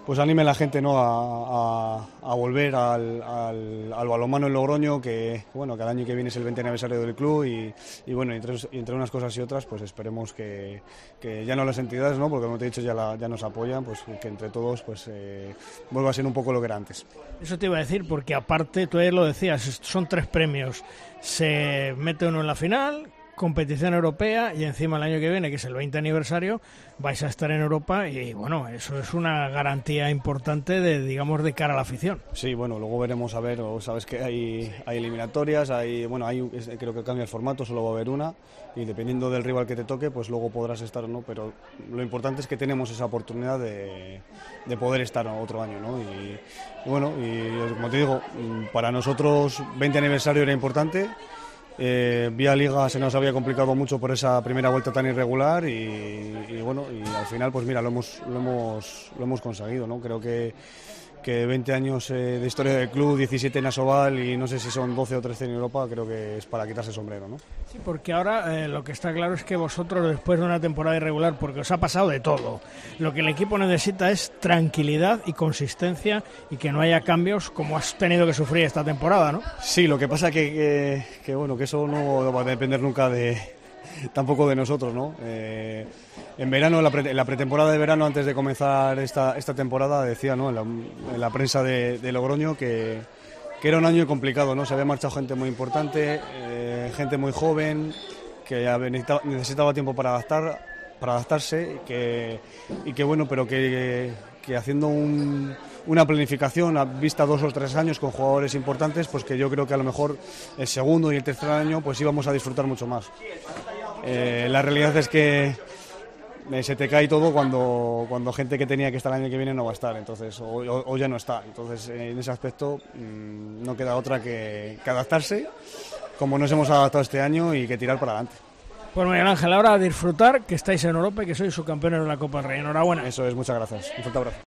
pues anime a la gente ¿no? a, volver al, al, balonmano en Logroño, que bueno, que el año que viene es el 20 aniversario del club y, bueno, entre, entre, unas cosas y otras, pues esperemos que, ya no las entidades, ¿no? porque como te he dicho ya, ya nos apoyan, pues que entre todos pues eh, vuelva a ser un poco lo que era antes. Eso te iba a decir, porque aparte, tú ayer lo decías, son tres premios. Se mete uno en la final, competición europea y encima el año que viene, que es el 20 aniversario, vais a estar en Europa y bueno, eso es una garantía importante de, digamos, de cara a la afición. Sí, bueno, luego veremos a ver, sabes que hay, hay eliminatorias, hay, bueno, hay, creo que cambia el formato, solo va a haber una y dependiendo del rival que te toque, pues luego podrás estar o no, pero lo importante es que tenemos esa oportunidad de, de poder estar otro año, ¿no? Y, bueno, y como te digo, para nosotros 20 aniversario era importante eh, vía Liga se nos había complicado mucho por esa primera vuelta tan irregular y, bueno, y al final pues mira, lo hemos, lo hemos, lo hemos conseguido, ¿no? Creo que que 20 años eh, de historia del club, 17 en Asobal y no sé si son 12 o 13 en Europa, creo que es para quitarse el sombrero, ¿no? Sí, porque ahora eh, lo que está claro es que vosotros después de una temporada irregular, porque os ha pasado de todo, lo que el equipo necesita es tranquilidad y consistencia y que no haya cambios como has tenido que sufrir esta temporada, ¿no? Sí, lo que pasa que, que, que bueno, que eso no va a depender nunca de [laughs] tampoco de nosotros, ¿no? Eh, en verano, en la, pretemporada de verano, antes de comenzar esta, esta temporada, decía ¿no? en, la, prensa de, Logroño que, que, era un año complicado, ¿no? Se había marchado gente muy importante, eh, gente muy joven, que necesitaba tiempo para adaptar, para adaptarse y que, y que bueno, pero que, que haciendo un, una planificación a vista dos o tres años con jugadores importantes, pues que yo creo que a lo mejor el segundo y el tercer año pues íbamos a disfrutar mucho más. Eh, la realidad es que eh, se te cae todo cuando, cuando gente que tenía que estar el año que viene no va a estar, entonces o, ya no está. Entonces en ese aspecto mm, no queda otra que, adaptarse, como nos hemos adaptado este año y que tirar para adelante. Pues Miguel Ángel, ahora disfrutar que estáis en Europa y que sois subcampeones de la Copa del Rey. Enhorabuena. Eso es, muchas gracias. Un fuerte abrazo.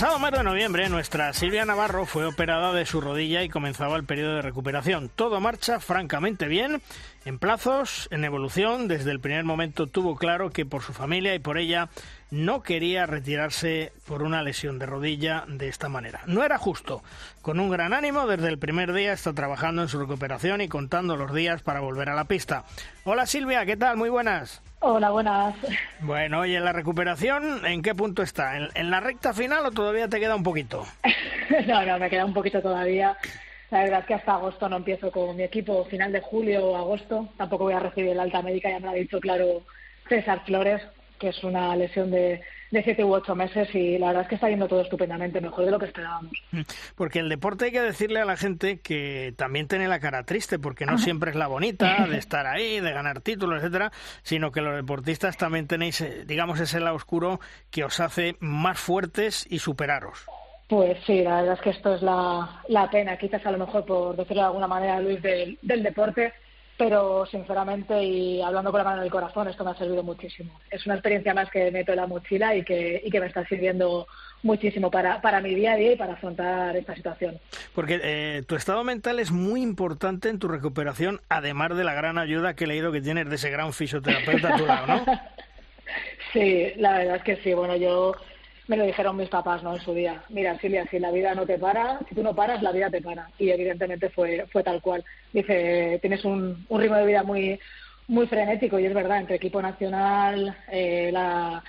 Pasado mes de noviembre, nuestra Silvia Navarro fue operada de su rodilla y comenzaba el periodo de recuperación. Todo marcha francamente bien, en plazos, en evolución. Desde el primer momento tuvo claro que por su familia y por ella no quería retirarse por una lesión de rodilla de esta manera. No era justo. Con un gran ánimo, desde el primer día está trabajando en su recuperación y contando los días para volver a la pista. Hola Silvia, ¿qué tal? Muy buenas. Hola, buenas. Bueno, oye, la recuperación, ¿en qué punto está? ¿En, la recta final o todavía te queda un poquito? [laughs] no, no, me queda un poquito todavía. La verdad es que hasta agosto no empiezo con mi equipo, final de julio o agosto. Tampoco voy a recibir el alta médica, ya me lo ha dicho claro César Flores, que es una lesión de, de siete u ocho meses y la verdad es que está yendo todo estupendamente, mejor de lo que esperábamos. Mm, porque el deporte hay que decirle a la gente que también tiene la cara triste, porque no siempre es la bonita [laughs] de estar ahí, de ganar títulos, etcétera, sino que los deportistas también tenéis, eh, digamos, ese lado oscuro que os hace más fuertes y superaros. Pues sí, la verdad es que esto es la, la pena, quizás a lo mejor por decirlo de alguna manera, Luis, del, del deporte, pero sinceramente y hablando con la mano en el corazón, esto me ha servido muchísimo. Es una experiencia más que meto en la mochila y que, y que me está sirviendo muchísimo para, para mi día a día y para afrontar esta situación. Porque eh, tu estado mental es muy importante en tu recuperación, además de la gran ayuda que he leído que tienes de ese gran fisioterapeuta a tu lado, ¿no? [laughs] sí, la verdad es que sí. Bueno, yo me lo dijeron mis papás no en su día. Mira Silvia si la vida no te para si tú no paras la vida te para. Y evidentemente fue fue tal cual. Dice tienes un, un ritmo de vida muy muy frenético y es verdad entre equipo nacional eh, la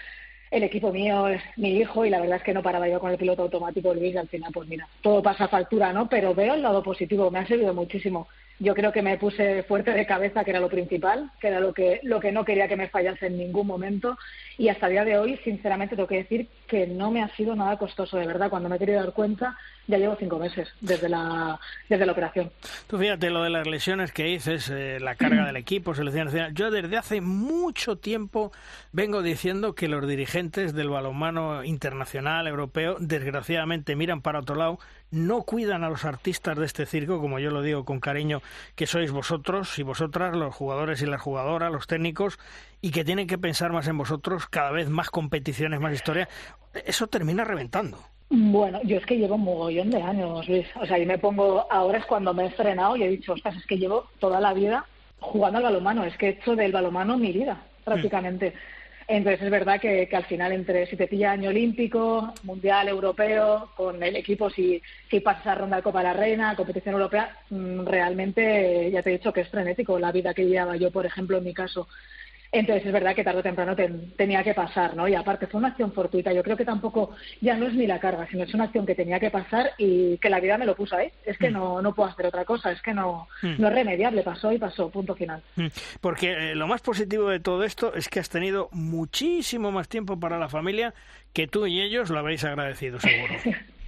el equipo mío mi hijo y la verdad es que no paraba yo con el piloto automático Luis y al final pues mira todo pasa factura no pero veo el lado positivo me ha servido muchísimo yo creo que me puse fuerte de cabeza, que era lo principal, que era lo que, lo que no quería que me fallase en ningún momento. Y hasta el día de hoy, sinceramente, tengo que decir que no me ha sido nada costoso, de verdad. Cuando me he querido dar cuenta, ya llevo cinco meses desde la, desde la operación. Tú fíjate lo de las lesiones que dices, eh, la carga del equipo, selección nacional. Yo desde hace mucho tiempo vengo diciendo que los dirigentes del balonmano internacional, europeo, desgraciadamente miran para otro lado no cuidan a los artistas de este circo, como yo lo digo con cariño, que sois vosotros y vosotras, los jugadores y las jugadoras, los técnicos, y que tienen que pensar más en vosotros, cada vez más competiciones, más historia, eso termina reventando. Bueno, yo es que llevo un mogollón de años, Luis. O sea, yo me pongo, ahora es cuando me he estrenado y he dicho, ostras, es que llevo toda la vida jugando al balomano, es que he hecho del balomano mi vida, prácticamente. Entonces es verdad que, al final entre si te pilla año olímpico, mundial, europeo, con el equipo si, si pasas a ronda de Copa de la Reina, competición europea, mm, realmente ya te he dicho que es frenético la vida que llevaba yo, por ejemplo, en mi caso. Entonces es verdad que tarde o temprano tenía que pasar, ¿no? Y aparte fue una acción fortuita. Yo creo que tampoco ya no es ni la carga, sino es una acción que tenía que pasar y que la vida me lo puso ahí. Es que mm. no, no puedo hacer otra cosa, es que no, mm. no es remediable. Pasó y pasó, punto final. Mm. Porque eh, lo más positivo de todo esto es que has tenido muchísimo más tiempo para la familia que tú y ellos lo habéis agradecido, seguro. [laughs]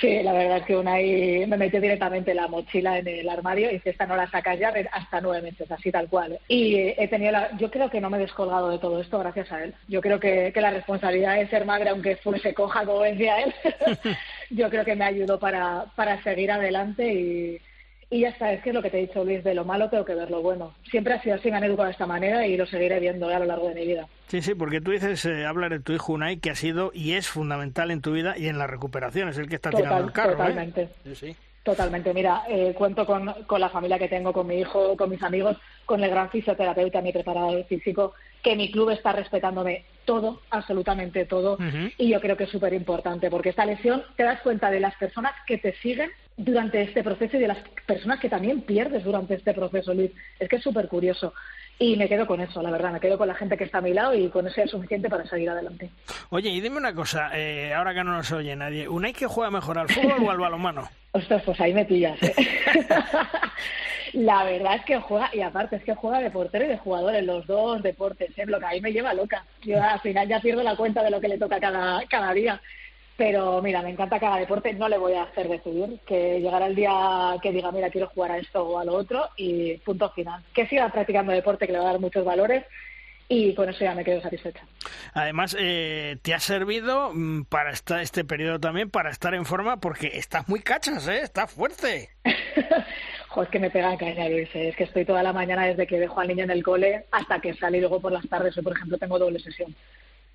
Sí, la verdad es que Unai me metió directamente la mochila en el armario y dice, esta no la sacas ya hasta nueve meses, así tal cual. Y he tenido la... yo creo que no me he descolgado de todo esto gracias a él. Yo creo que, la responsabilidad de ser madre, aunque fuese coja, como decía él, [laughs] yo creo que me ayudó para, para seguir adelante y, y ya está, es que es lo que te he dicho, Luis, de lo malo tengo que ver lo bueno. Siempre ha sido así, me han educado de esta manera y lo seguiré viendo a lo largo de mi vida. Sí, sí, porque tú dices, eh, hablar de tu hijo Unai, que ha sido y es fundamental en tu vida y en la recuperación, es el que está tirando el carro. ¿eh? Totalmente. Totalmente, mira, eh, cuento con, con la familia que tengo, con mi hijo, con mis amigos, con el gran fisioterapeuta, mi preparador físico, que mi club está respetándome todo, absolutamente todo, y yo creo que es súper importante, porque esta lesión te das cuenta de las personas que te siguen durante este proceso y de las personas que también pierdes durante este proceso, Luis. Es que es súper curioso. Y me quedo con eso, la verdad, me quedo con la gente que está a mi lado y con eso es suficiente para seguir adelante. Oye, y dime una cosa, eh, ahora que no nos oye nadie, ¿Unai que juega mejor al fútbol o al balonmano? [laughs] Ostras, pues ahí me pillas. ¿eh? [laughs] la verdad es que juega, y aparte es que juega de portero y de jugador en los dos deportes, ¿eh? lo que ahí me lleva loca. Yo al final ya pierdo la cuenta de lo que le toca cada, cada día. Pero mira, me encanta que haga deporte, no le voy a hacer decidir, que llegará el día que diga, mira, quiero jugar a esto o a lo otro y punto final. Que siga practicando deporte, que le va a dar muchos valores y con eso ya me quedo satisfecha. Además, eh, te ha servido mm, para estar este periodo también, para estar en forma, porque estás muy cachas, ¿eh? Estás fuerte. [laughs] Joder, es que me pega caña, Luis. ¿eh? Es que estoy toda la mañana desde que dejo al niño en el cole hasta que sale y luego por las tardes. Hoy, por ejemplo, tengo doble sesión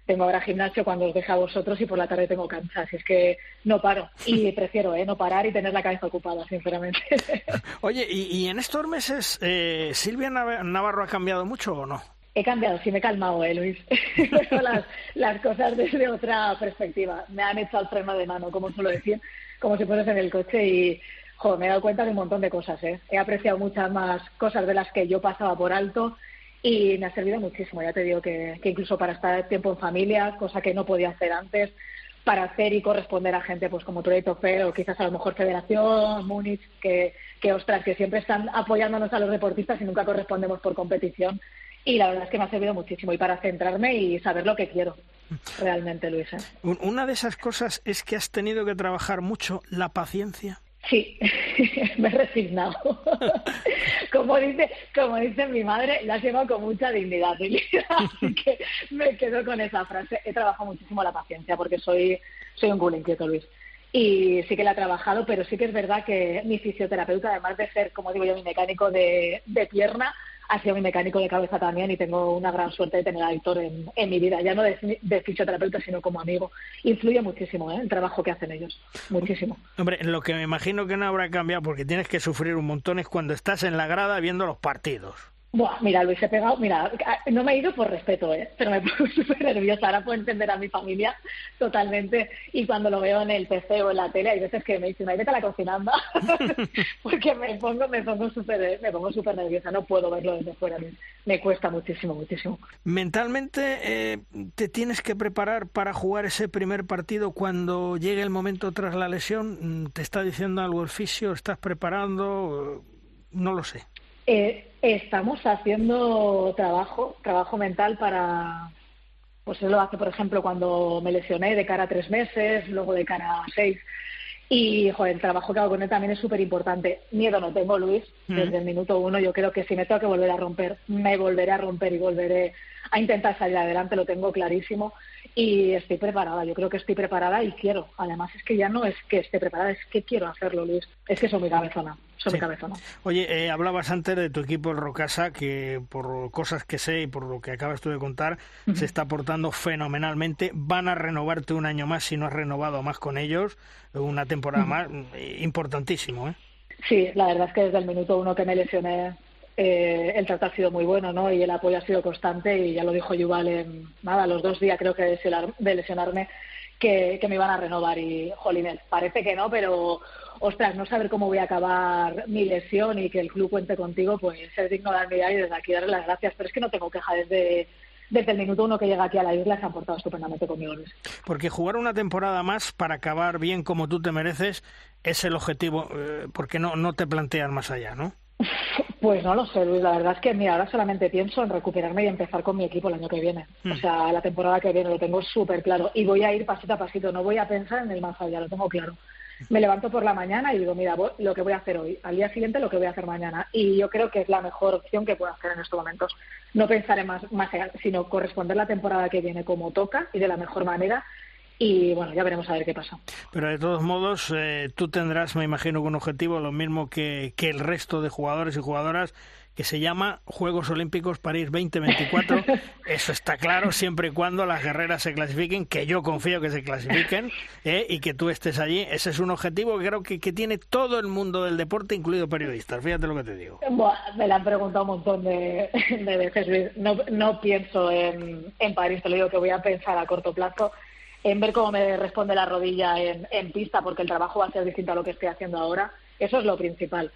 tengo ahora gimnasio cuando os deja a vosotros y por la tarde tengo cancha, así es que no paro y [laughs] prefiero ¿eh? no parar y tener la cabeza ocupada, sinceramente. [laughs] Oye, ¿y, en estos meses eh, Silvia Navarro ha cambiado mucho o no? He cambiado, sí me he calmado, ¿eh, Luis. [laughs] las, las cosas desde otra perspectiva. Me han hecho al freno de mano, como suelo decir, como si fueras en el coche y joder, me he dado cuenta de un montón de cosas. ¿eh? He apreciado muchas más cosas de las que yo pasaba por alto y me ha servido muchísimo. Ya te digo que, incluso para estar tiempo en familia, cosa que no podía hacer antes, para hacer y corresponder a gente pues como Proyecto Fer o quizás a lo mejor Federación, Múnich, que, que ostras, que siempre están apoyándonos a los deportistas y nunca correspondemos por competición. Y la verdad es que me ha servido muchísimo y para centrarme y saber lo que quiero realmente, Luisa. Una de esas cosas es que has tenido que trabajar mucho la paciencia. Sí, [laughs] me he resignado. [laughs] como dice, como dice mi madre, la llevo con mucha dignidad, [laughs] así que me quedo con esa frase. He trabajado muchísimo la paciencia porque soy, soy un culo inquieto, Luis. Y sí que la he trabajado, pero sí que es verdad que mi fisioterapeuta, además de ser, como digo yo, mi mecánico de, de pierna, ha sido mi mecánico de cabeza también y tengo una gran suerte de tener a Héctor en, mi vida, ya no de, de, fisioterapeuta, sino como amigo. Influye muchísimo ¿eh? el trabajo que hacen ellos, muchísimo. Hombre, lo que me imagino que no habrá cambiado porque tienes que sufrir un montón es cuando estás en la grada viendo los partidos. Buah, mira, Luis, he pegado, mira, no me he ido por respeto, ¿eh? pero me [laughs] pongo súper nerviosa. Ahora puedo entender a mi familia totalmente. Y cuando lo veo en el PC o en la tele, hay veces que me dicen, ay, vete a la cocina, [laughs] [laughs] porque me pongo, me pongo súper, me pongo súper nerviosa. No puedo verlo desde fuera. Me cuesta muchísimo, muchísimo. Mentalmente, eh, ¿te tienes que preparar para jugar ese primer partido cuando llegue el momento tras la lesión? ¿Te está diciendo algo el fisio? ¿Estás preparando? No lo sé. Eh, estamos haciendo trabajo, trabajo mental para, pues eso lo hace, por ejemplo, cuando me lesioné de cara a tres meses, luego de cara a seis. Y joder, el trabajo que hago con él también es súper importante. Miedo no tengo, Luis, mm. desde el minuto uno. Yo creo que si me tengo que volver a romper, me volveré a romper y volveré a intentar salir adelante, lo tengo clarísimo. Y estoy preparada, yo creo que estoy preparada y quiero. Además, es que ya no es que esté preparada, es que quiero hacerlo, Luis. Es que soy muy cabezona. Oye, eh, hablabas antes de tu equipo, el Rocasa, que por cosas que sé y por lo que acabas tú de contar, se está portando fenomenalmente. Van a renovarte un año más si no has renovado más con ellos, una temporada más, eh, importantísimo, ¿eh? Sí, la verdad es que desde el minuto uno que me lesioné, eh, el trato ha sido muy bueno, ¿no? Y el apoyo ha sido constante y ya lo dijo Yuval en, nada, los dos días creo que de lesionarme, que, me iban a renovar y, jolines, parece que no, pero ostras, no saber cómo voy a acabar mi lesión y que el club cuente contigo, pues es digno de admirar y desde aquí darle las gracias. Pero es que no tengo queja desde, desde el minuto uno que llega aquí a la isla se han portado estupendamente conmigo. Porque jugar una temporada más para acabar bien como tú te mereces es el objetivo, eh, porque no, no te planteas más allá, ¿no? Pues no lo sé, Luis. La verdad es que mira, ahora solamente pienso en recuperarme y empezar con mi equipo el año que viene. O hmm. sea, la temporada que viene lo tengo súper claro. Y voy a ir pasito a pasito. No voy a pensar en el más allá, lo tengo claro me levanto por la mañana y digo, mira, lo que voy a hacer hoy, al día siguiente lo que voy a hacer mañana. Y yo creo que es la mejor opción que puedo hacer en estos momentos. No pensar en más, más sino corresponder la temporada que viene como toca y de la mejor manera y bueno, ya veremos a ver qué pasa. Pero de todos modos, eh, tú tendrás, me imagino, un objetivo lo mismo que, que el resto de jugadores y jugadoras que se llama Juegos Olímpicos París 2024. [laughs] Eso está claro, siempre y cuando las guerreras se clasifiquen, que yo confío que se clasifiquen [laughs] ¿eh? y que tú estés allí. Ese es un objetivo que creo que, que, tiene todo el mundo del deporte, incluido periodistas. Fíjate lo que te digo. me la han preguntado un montón de, de veces, No, no pienso en, en París, te lo digo que voy a pensar a corto plazo en ver cómo me responde la rodilla en, en pista, porque el trabajo va a ser distinto a lo que estoy haciendo ahora. Eso es lo principal.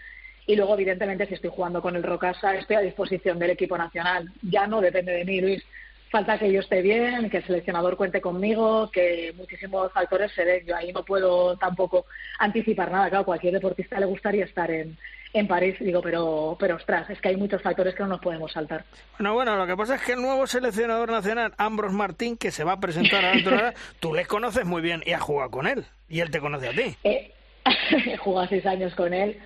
Y luego, evidentemente, si estoy jugando con el Rocasa, estoy a disposición del equipo nacional. Ya no depende de mí, Luis. Falta que yo esté bien, que el seleccionador cuente conmigo, que muchísimos factores se den. Yo ahí no puedo tampoco anticipar nada. Claro, cualquier deportista le gustaría estar en, en París, digo, pero, pero ostras, es que hay muchos factores que no nos podemos saltar. Bueno, bueno, lo que pasa es que el nuevo seleccionador nacional, Ambros Martín, que se va a presentar a la hora, [laughs] tú le conoces muy bien y has jugado con él, y él te conoce a ti. Eh, [laughs] he jugado seis años con él,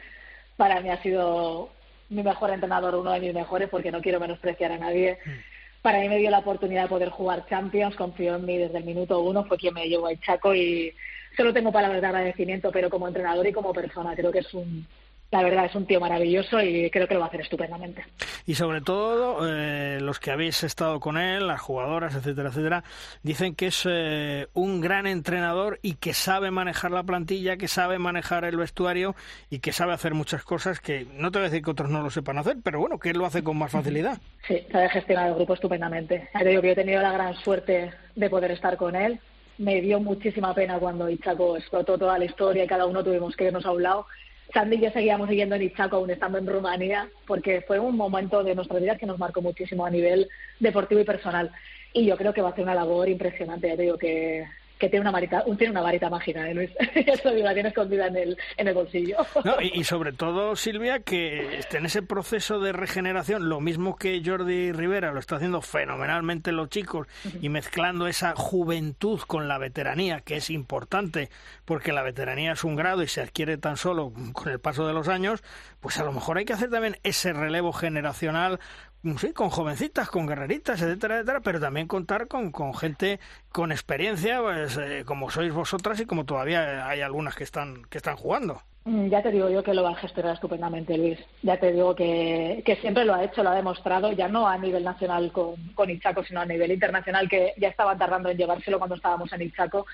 para mí ha sido mi mejor entrenador, uno de mis mejores, porque no quiero menospreciar a nadie. Mm. Para mí me dio la oportunidad de poder jugar Champions, confió en mí desde el minuto uno, fue quien me llevó a Chaco y solo tengo palabras de agradecimiento, pero como entrenador y como persona creo que es un, la verdad es un tío maravilloso y creo que lo va a hacer estupendamente. Y sobre todo, eh, los que habéis estado con él, las jugadoras, etcétera, etcétera, dicen que es eh, un gran entrenador y que sabe manejar la plantilla, que sabe manejar el vestuario y que sabe hacer muchas cosas que no te voy a decir que otros no lo sepan hacer, pero bueno, que él lo hace con más facilidad. Sí, sabe gestionar el grupo estupendamente. Yo he tenido la gran suerte de poder estar con él. Me dio muchísima pena cuando Ichaco explotó toda la historia y cada uno tuvimos que irnos a un lado Sandy y yo seguíamos siguiendo en Ichaco aún estando en Rumanía, porque fue un momento de nuestra vida que nos marcó muchísimo a nivel deportivo y personal. Y yo creo que va a ser una labor impresionante. Ya te digo que que tiene una varita, tiene una varita mágica, ¿eh, Luis? [laughs] Eso la tiene escondida en el, en el bolsillo. y, sobre todo, Silvia, que en ese proceso de regeneración, lo mismo que Jordi Rivera lo está haciendo fenomenalmente los chicos y mezclando esa juventud con la veteranía, que es importante, porque la veteranía es un grado y se adquiere tan solo con el paso de los años, pues a lo mejor hay que hacer también ese relevo generacional sí, con jovencitas, con guerreritas, etcétera, etcétera, pero también contar con, con gente con experiencia, pues, eh, como sois vosotras y como todavía hay algunas que están, que están jugando. Mm, ya te digo yo que lo va a gestionar estupendamente, Luis. Ya te digo que, que siempre lo ha hecho, lo ha demostrado, ya no a nivel nacional con, con Ichaco, sino a nivel internacional, que ya estaban tardando en llevárselo cuando estábamos en Ichaco.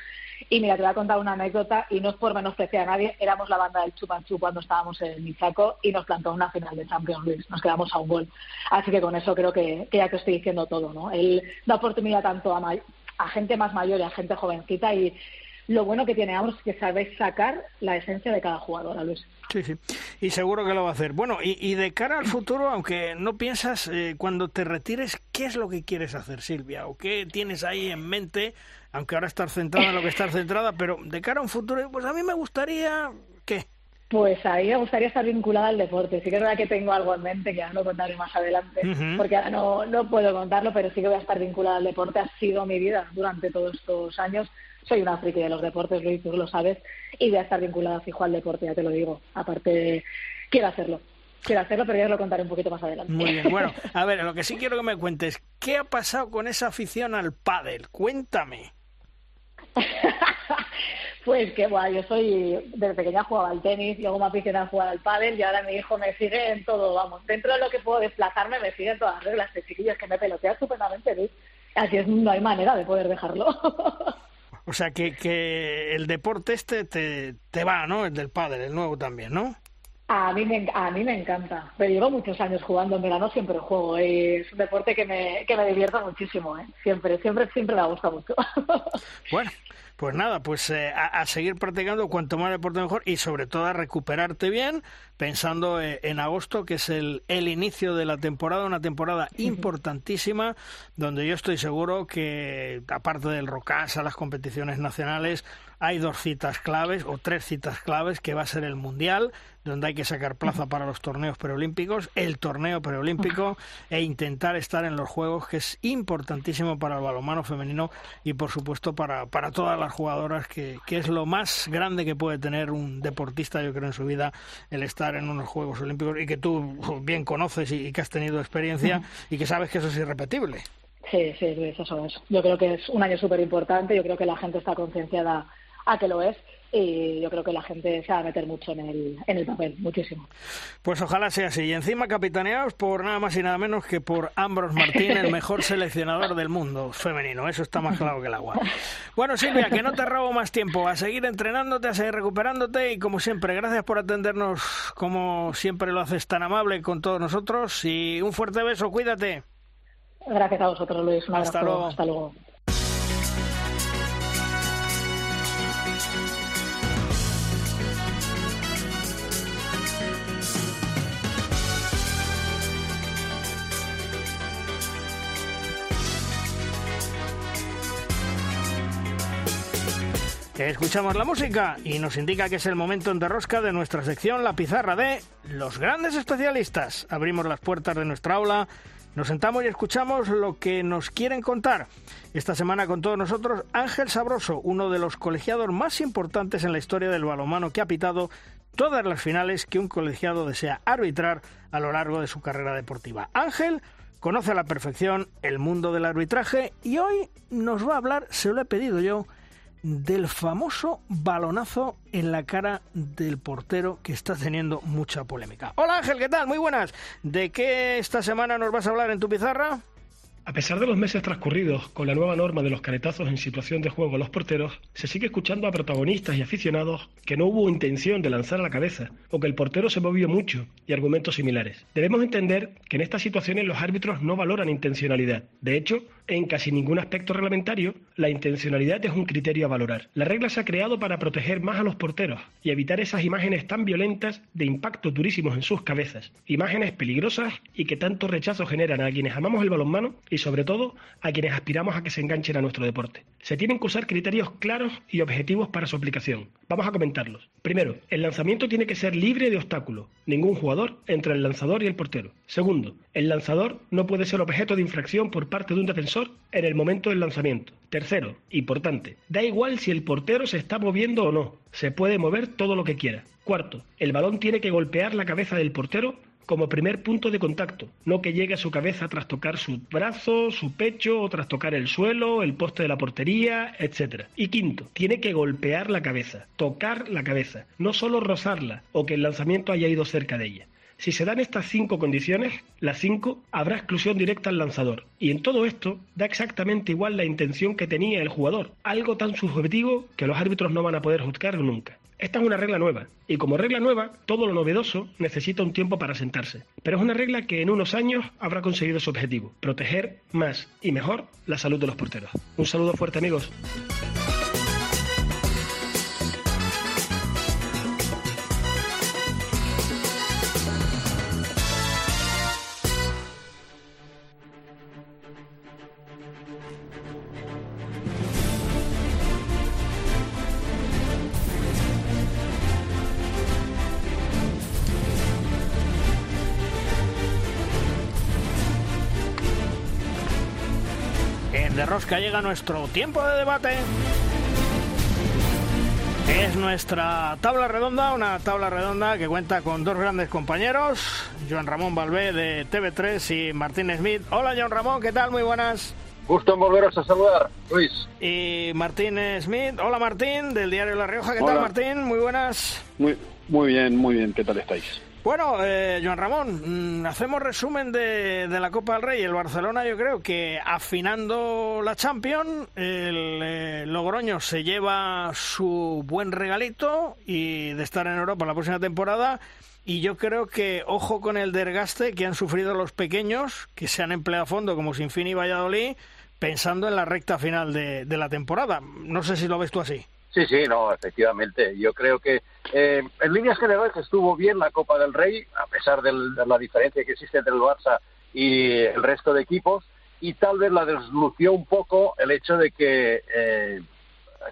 Y mira, te voy a contar una anécdota, y no es por menospreciar a nadie, éramos la banda del Chupanchu cuando estábamos en Ichaco y nos plantó una final de Champions League, nos quedamos a un gol. Así que con eso creo que, ya te estoy diciendo todo, ¿no? Él da oportunidad tanto a, a gente más mayor y a gente jovencita y lo bueno que tiene Amos es que sabéis sacar la esencia de cada jugador, Luis. Sí, sí. Y seguro que lo va a hacer. Bueno, y, de cara al futuro, aunque no piensas eh, cuando te retires, ¿qué es lo que quieres hacer, Silvia? ¿O qué tienes ahí en mente? Aunque ahora estás centrada en lo que estás centrada, pero de cara a un futuro, pues a mí me gustaría. ¿Qué? Pues ahí me gustaría estar vinculada al deporte. Sí que es verdad que tengo algo en mente que ahora lo contaré más adelante, porque ahora no, no puedo contarlo, pero sí que voy a estar vinculada al deporte. Ha sido mi vida durante todos estos años soy una friki de los deportes, Luis, tú lo sabes, y voy a estar vinculada fijo al deporte, ya te lo digo. Aparte, quiero hacerlo. Quiero hacerlo, pero ya lo contaré un poquito más adelante. Muy bien. Bueno, [laughs] a ver, lo que sí quiero que me cuentes, ¿qué ha pasado con esa afición al pádel? Cuéntame. [laughs] pues que, bueno, yo soy, desde pequeña jugaba al tenis, luego me aficioné a jugar al pádel y ahora mi hijo me sigue en todo, vamos, dentro de lo que puedo desplazarme me sigue en todas las reglas de chiquillos que me pelotea estupendamente, Luis. Así es, no hay manera de poder dejarlo. [laughs] O sea, que, que el deporte este te, te va, ¿no? El del padre, el nuevo también, ¿no? A mí, me, a mí me encanta. Pero llevo muchos años jugando en verano, siempre juego. es un deporte que me, que me divierta muchísimo, ¿eh? Siempre, siempre, siempre me gusta mucho. [laughs] Bueno, pues nada, pues eh, a, seguir practicando cuanto más deporte mejor y sobre todo a recuperarte bien, pensando eh, en agosto, que es el, el inicio de la temporada, una temporada importantísima, donde yo estoy seguro que, aparte del Rocasa, las competiciones nacionales, hay dos citas claves o tres citas claves, que va a ser el Mundial, donde hay que sacar plaza para los torneos preolímpicos, el torneo preolímpico e intentar estar en los Juegos, que es importantísimo para el balonmano femenino y por supuesto para, para todas las jugadoras, que, que es lo más grande que puede tener un deportista, yo creo, en su vida, el estar en unos Juegos Olímpicos y que tú bien conoces y, que has tenido experiencia y que sabes que eso es irrepetible. Sí, sí, Luis, eso es. Yo creo que es un año súper importante, yo creo que la gente está concienciada a que lo es y yo creo que la gente se va a meter mucho en el, en el papel, muchísimo. Pues ojalá sea así. Y encima capitaneados por nada más y nada menos que por Ambros Martín, el mejor [laughs] seleccionador del mundo femenino. Eso está más claro que el agua. [laughs] Bueno, Silvia, que no te robo más tiempo. A seguir entrenándote, a seguir recuperándote y como siempre, gracias por atendernos como siempre lo haces tan amable con todos nosotros y un fuerte beso, cuídate. Gracias a vosotros, Luis. Un Hasta luego. Hasta luego. Escuchamos la música y nos indica que es el momento en derrosca de nuestra sección La Pizarra de los grandes especialistas. Abrimos las puertas de nuestra aula, nos sentamos y escuchamos lo que nos quieren contar. Esta semana con todos nosotros Ángel Sabroso, uno de los colegiados más importantes en la historia del balonmano que ha pitado todas las finales que un colegiado desea arbitrar a lo largo de su carrera deportiva. Ángel conoce a la perfección el mundo del arbitraje y hoy nos va a hablar, se lo he pedido yo, del famoso balonazo en la cara del portero que está teniendo mucha polémica. Hola Ángel, ¿qué tal? Muy buenas. ¿De qué esta semana nos vas a hablar en tu pizarra? A pesar de los meses transcurridos con la nueva norma de los caretazos en situación de juego a los porteros, se sigue escuchando a protagonistas y aficionados que no hubo intención de lanzar a la cabeza o que el portero se movió mucho y argumentos similares. Debemos entender que en estas situaciones los árbitros no valoran intencionalidad. De hecho, en casi ningún aspecto reglamentario, la intencionalidad es un criterio a valorar. La regla se ha creado para proteger más a los porteros y evitar esas imágenes tan violentas de impacto durísimos en sus cabezas, imágenes peligrosas y que tanto rechazo generan a quienes amamos el balonmano y sobre todo a quienes aspiramos a que se enganchen a nuestro deporte. Se tienen que usar criterios claros y objetivos para su aplicación. Vamos a comentarlos. Primero, el lanzamiento tiene que ser libre de obstáculos. Ningún jugador entre el lanzador y el portero. Segundo, el lanzador no puede ser objeto de infracción por parte de un defensor en el momento del lanzamiento. Tercero, importante, da igual si el portero se está moviendo o no. Se puede mover todo lo que quiera. Cuarto, el balón tiene que golpear la cabeza del portero como primer punto de contacto, no que llegue a su cabeza tras tocar su brazo, su pecho o tras tocar el suelo, el poste de la portería, etc. Y quinto, tiene que golpear la cabeza, tocar la cabeza, no solo rozarla o que el lanzamiento haya ido cerca de ella. Si se dan estas cinco condiciones, las cinco, habrá exclusión directa al lanzador. Y en todo esto da exactamente igual la intención que tenía el jugador, algo tan subjetivo que los árbitros no van a poder juzgar nunca. Esta es una regla nueva, y como regla nueva, todo lo novedoso necesita un tiempo para sentarse. Pero es una regla que en unos años habrá conseguido su objetivo, proteger más y mejor la salud de los porteros. Un saludo fuerte amigos. Que llega nuestro tiempo de debate. Es nuestra tabla redonda, una tabla redonda que cuenta con dos grandes compañeros, Joan Ramón Balbé de TV3 y Martín Smith. Hola Joan Ramón, ¿qué tal? Muy buenas. Gusto en volveros a saludar, Luis. Y Martín Smith. Hola Martín, del diario La Rioja. ¿Qué tal Martín? Muy buenas. Muy, muy bien, muy bien. ¿Qué tal estáis? Bueno, eh, Joan Ramón, mm, hacemos resumen de, la Copa del Rey. El Barcelona, yo creo que afinando la Champions, el eh, Logroño se lleva su buen regalito y de estar en Europa la próxima temporada. Y yo creo que ojo con el desgaste que han sufrido los pequeños, que se han empleado a fondo como Sinfini y Valladolid, pensando en la recta final de la temporada. No sé si lo ves tú así. Sí, sí, no, efectivamente. Yo creo que eh, en líneas generales estuvo bien la Copa del Rey, a pesar de la diferencia que existe entre el Barça y el resto de equipos, y tal vez la deslució un poco el hecho de que, eh,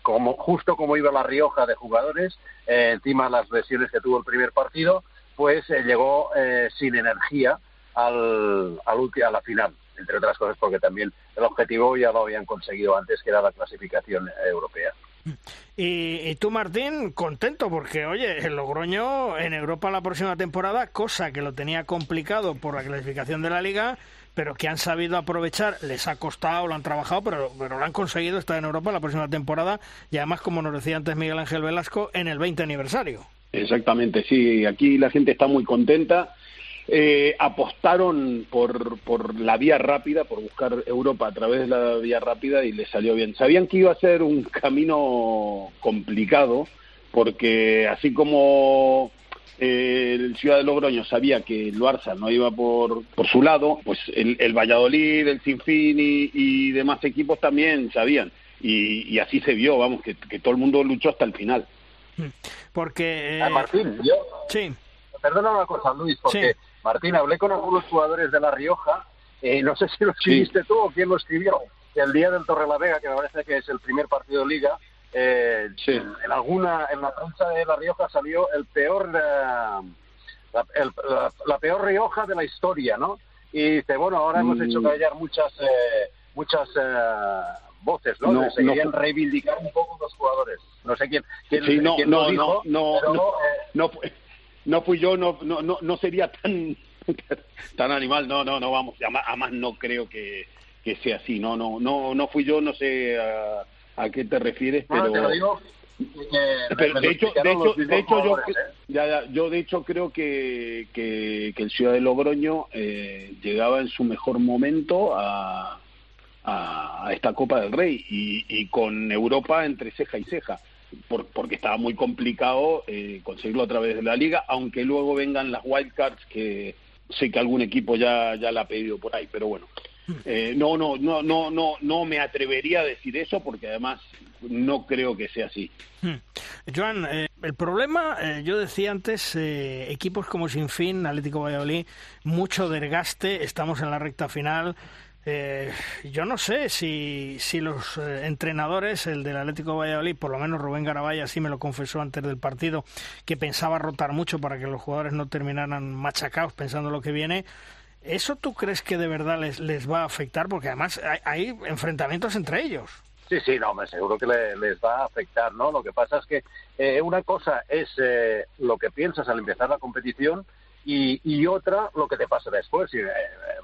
como justo como iba la Rioja de jugadores, eh, encima las lesiones que tuvo el primer partido, pues llegó sin energía al, a la final entre otras cosas porque también el objetivo ya lo habían conseguido antes, que era la clasificación europea. Y, tú, Martín, contento porque, oye, el Logroño en Europa la próxima temporada, cosa que lo tenía complicado por la clasificación de la liga, pero que han sabido aprovechar, les ha costado, lo han trabajado, pero, pero lo han conseguido estar en Europa la próxima temporada y además, como nos decía antes Miguel Ángel Velasco, en el 20 aniversario. Exactamente, sí, aquí la gente está muy contenta. Eh, apostaron por, por la vía rápida, por buscar Europa a través de la vía rápida y les salió bien. Sabían que iba a ser un camino complicado, porque así como eh, el Ciudad de Logroño sabía que el Barça no iba por, por su lado, pues el, el Valladolid, el Sinfín y, y, demás equipos también sabían. Y, y así se vio, vamos, que, que, todo el mundo luchó hasta el final. Porque... Eh... Martín, yo... Sí. Perdona una cosa, Luis, porque sí. Martín, hablé con algunos jugadores de La Rioja, eh, no sé si lo escribiste sí. tú o quién lo escribió, el día del Torrelavega, que me parece que es el primer partido de liga, eh, sí. en alguna en la prensa de La Rioja salió el peor uh, la, el, la, la, peor Rioja de la historia, ¿no? Y dice, bueno, ahora mm. hemos hecho callar muchas eh, muchas voces, ¿no? no Se querían no. reivindicar un poco los jugadores. No sé quién, quién, sí, no, quién no, lo dijo, no, pero, no, no, no fui yo, no, no, no, no sería tan [laughs] tan animal, no, no, no, vamos, además, además no creo que, que sea así, no, no, no, no fui yo, no sé a, a qué te refieres, pero... No, te lo digo, pero de hecho, de hecho, de hecho yo, ya, ya, yo de hecho creo que, que, que el Ciudad de Logroño eh, llegaba en su mejor momento a, a, a esta Copa del Rey y, y, con Europa entre ceja y ceja. Por, porque estaba muy complicado eh, conseguirlo a través de la liga, aunque luego vengan las wildcards que sé que algún equipo ya, ya la ha pedido por ahí, pero bueno. Eh, no, no, no, no, no, no me atrevería a decir eso porque además no creo que sea así. Hmm. Joan, eh, el problema, eh, yo decía antes, eh, equipos como Sinfín, Atlético Valladolid, mucho desgaste, estamos en la recta final. Eh, yo no sé si, si los eh, entrenadores, el del Atlético Valladolid, por lo menos Rubén Garabaya sí me lo confesó antes del partido, que pensaba rotar mucho para que los jugadores no terminaran machacados pensando lo que viene. ¿Eso tú crees que de verdad les, les va a afectar? Porque además hay, hay enfrentamientos entre ellos. Sí, sí, no, me seguro que le, les va a afectar, ¿no? Lo que pasa es que eh, una cosa es eh, lo que piensas al empezar la competición y, y otra lo que te pasa después. Y, eh,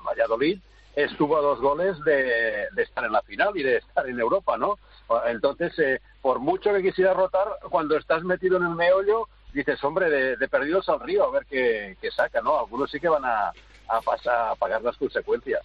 Valladolid estuvo a dos goles de, de, estar en la final y de estar en Europa, ¿no? Entonces, eh, por mucho que quisiera rotar, cuando estás metido en el meollo, dices, hombre, de, perdidos al río, a ver qué, qué, saca, ¿no? Algunos sí que van a, a, pasar, a pagar las consecuencias.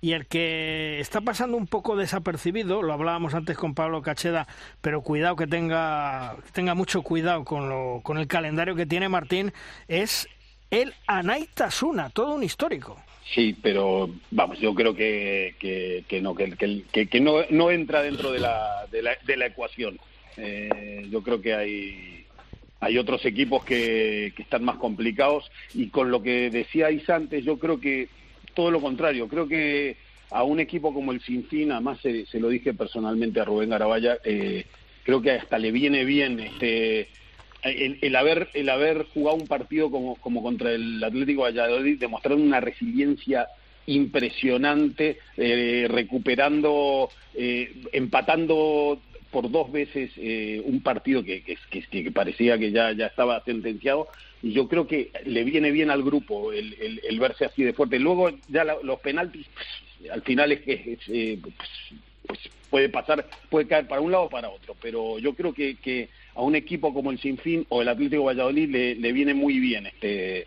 Y el que está pasando un poco desapercibido, lo hablábamos antes con Pablo Cacheda, pero cuidado que tenga, tenga mucho cuidado con, lo, con el calendario que tiene Martín, es el Anaitasuna, todo un histórico. Sí, pero vamos, yo creo que, que, que no, que, que, que, no, no entra dentro de la, de la, de la ecuación. Eh, yo creo que hay, hay otros equipos que, que están más complicados y con lo que decíais antes, yo creo que todo lo contrario, creo que a un equipo como el Sinfín, además se, se lo dije personalmente a Rubén Garabaya, eh, creo que hasta le viene bien este el, haber el haber jugado un partido como, como contra el Atlético Valladolid, demostrando una resiliencia impresionante, eh, recuperando, eh, empatando por dos veces eh, un partido que, que, parecía que ya, ya estaba sentenciado y yo creo que le viene bien al grupo el, el, el verse así de fuerte. Luego ya la, los penaltis, pues, al final es que eh, pues, pues puede pasar, puede caer para un lado o para otro, pero yo creo que, que a un equipo como el Sinfín o el Atlético Valladolid le, le viene muy bien este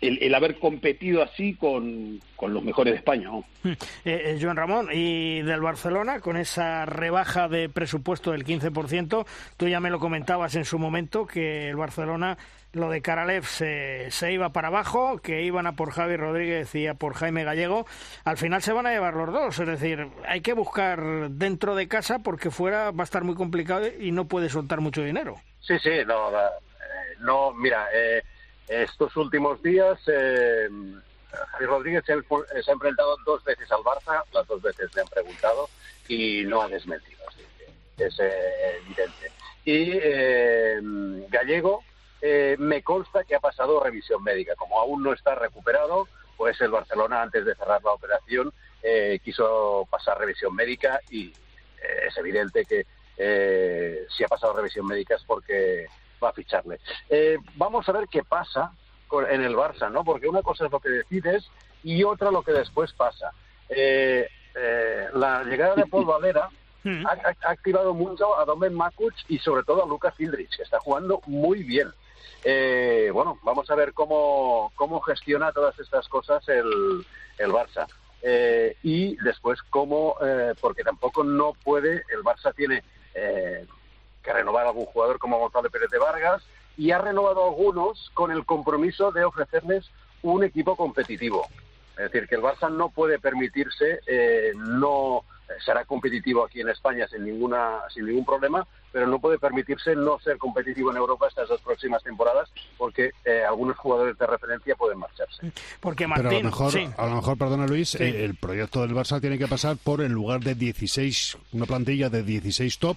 el, el, haber competido así con, con, los mejores de España. ¿no? [laughs] Eh, eh, Ramón, y del Barcelona, con esa rebaja de presupuesto del 15%, tú ya me lo comentabas en su momento, que el Barcelona, lo de Karalev se, se iba para abajo, que iban a por Javi Rodríguez y a por Jaime Gallego. Al final se van a llevar los dos, es decir, hay que buscar dentro de casa porque fuera va a estar muy complicado y no puede soltar mucho dinero. Sí, sí, no, no mira. Eh estos últimos días, eh, Javi Rodríguez se, se, ha enfrentado dos veces al Barça, las dos veces le han preguntado y no ha desmentido, así que es eh, evidente. Y eh, Gallego eh, me consta que ha pasado revisión médica. Como aún no está recuperado, pues el Barcelona, antes de cerrar la operación, eh, quiso pasar revisión médica y eh, es evidente que si ha pasado revisión médica es porque va a ficharle. Eh, vamos a ver qué pasa con, en el Barça, ¿no? Porque una cosa es lo que decides y otra lo que después pasa. Eh, eh, la llegada de Paul Valera hmm. ha, activado mucho a Domen Makuch y sobre todo a Lucas Hildrich, que está jugando muy bien. Eh, bueno, vamos a ver cómo, cómo gestiona todas estas cosas el, el Barça. Eh, y después cómo, eh, porque tampoco no puede, el Barça tiene que renovar a algún jugador como Gonzalo Pérez de Vargas y ha renovado a algunos con el compromiso de ofrecerles un equipo competitivo. Es decir, que el Barça no puede permitirse, eh, no será competitivo aquí en España sin ninguna sin ningún problema, pero no puede permitirse no ser competitivo en Europa estas dos próximas temporadas porque eh, algunos jugadores de referencia pueden marcharse. Porque Martín, pero a lo mejor, a lo mejor perdona Luis, eh, el proyecto del Barça tiene que pasar por en lugar de 16, una plantilla de 16 top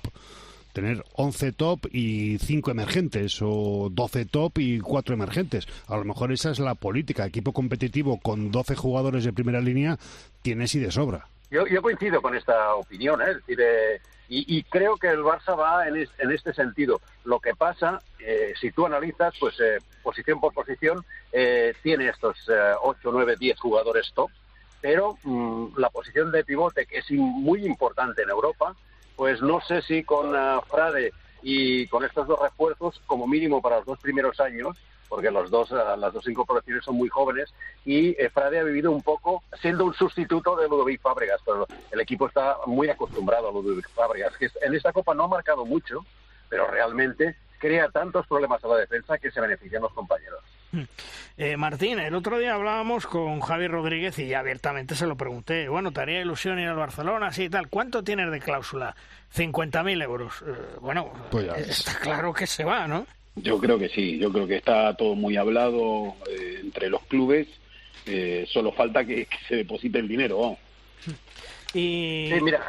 tener 11 top y 5 emergentes o 12 top y 4 emergentes. A lo mejor esa es la política. Equipo competitivo con 12 jugadores de primera línea tienes y de sobra. Yo, yo coincido con esta opinión, ¿eh? decir, eh, y, creo que el Barça va en, este sentido. Lo que pasa, eh, si tú analizas, pues posición por posición, tiene estos 8, 9, 10 jugadores top, pero mm, la posición de pivote, que es muy importante en Europa, pues no sé si con uh, Frade y con estos dos refuerzos, como mínimo para los dos primeros años, porque los dos, uh, las dos incorporaciones son muy jóvenes, y eh, Frade ha vivido un poco siendo un sustituto de Ludovic Fábregas, pero el equipo está muy acostumbrado a Ludovic Fábregas, que en esta Copa no ha marcado mucho, pero realmente crea tantos problemas a la defensa que se benefician los compañeros. Hmm. Eh, Martín, el otro día hablábamos con Javi Rodríguez y abiertamente se lo pregunté. Bueno, ¿te haría ilusión ir al Barcelona? Así y tal. ¿Cuánto tienes de cláusula? 50.000 euros. Eh, bueno, pues está claro que se va, ¿no? Yo creo que sí. Yo creo que está todo muy hablado eh, entre los clubes. solo falta que, se deposite el dinero. [laughs] Y... Sí, mira,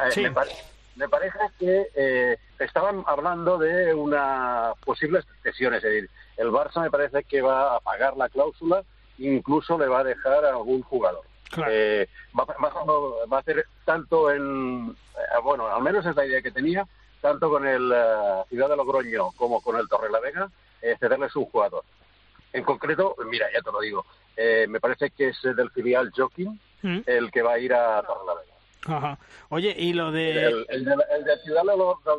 Me, parece que estaban hablando de una posible cesión, es decir, el Barça me parece que va a pagar la cláusula, incluso le va a dejar a algún jugador. Eh, va, a hacer tanto en, eh, bueno, al menos es la idea que tenía, tanto con el eh, Ciudad de Logroño como con el Torre la Vega, cederles un jugador. En concreto, mira, ya te lo digo, me parece que es del filial Joaquín mm. el que va a ir a Torre la Vega. Oye, y lo de... El, de, Ciudad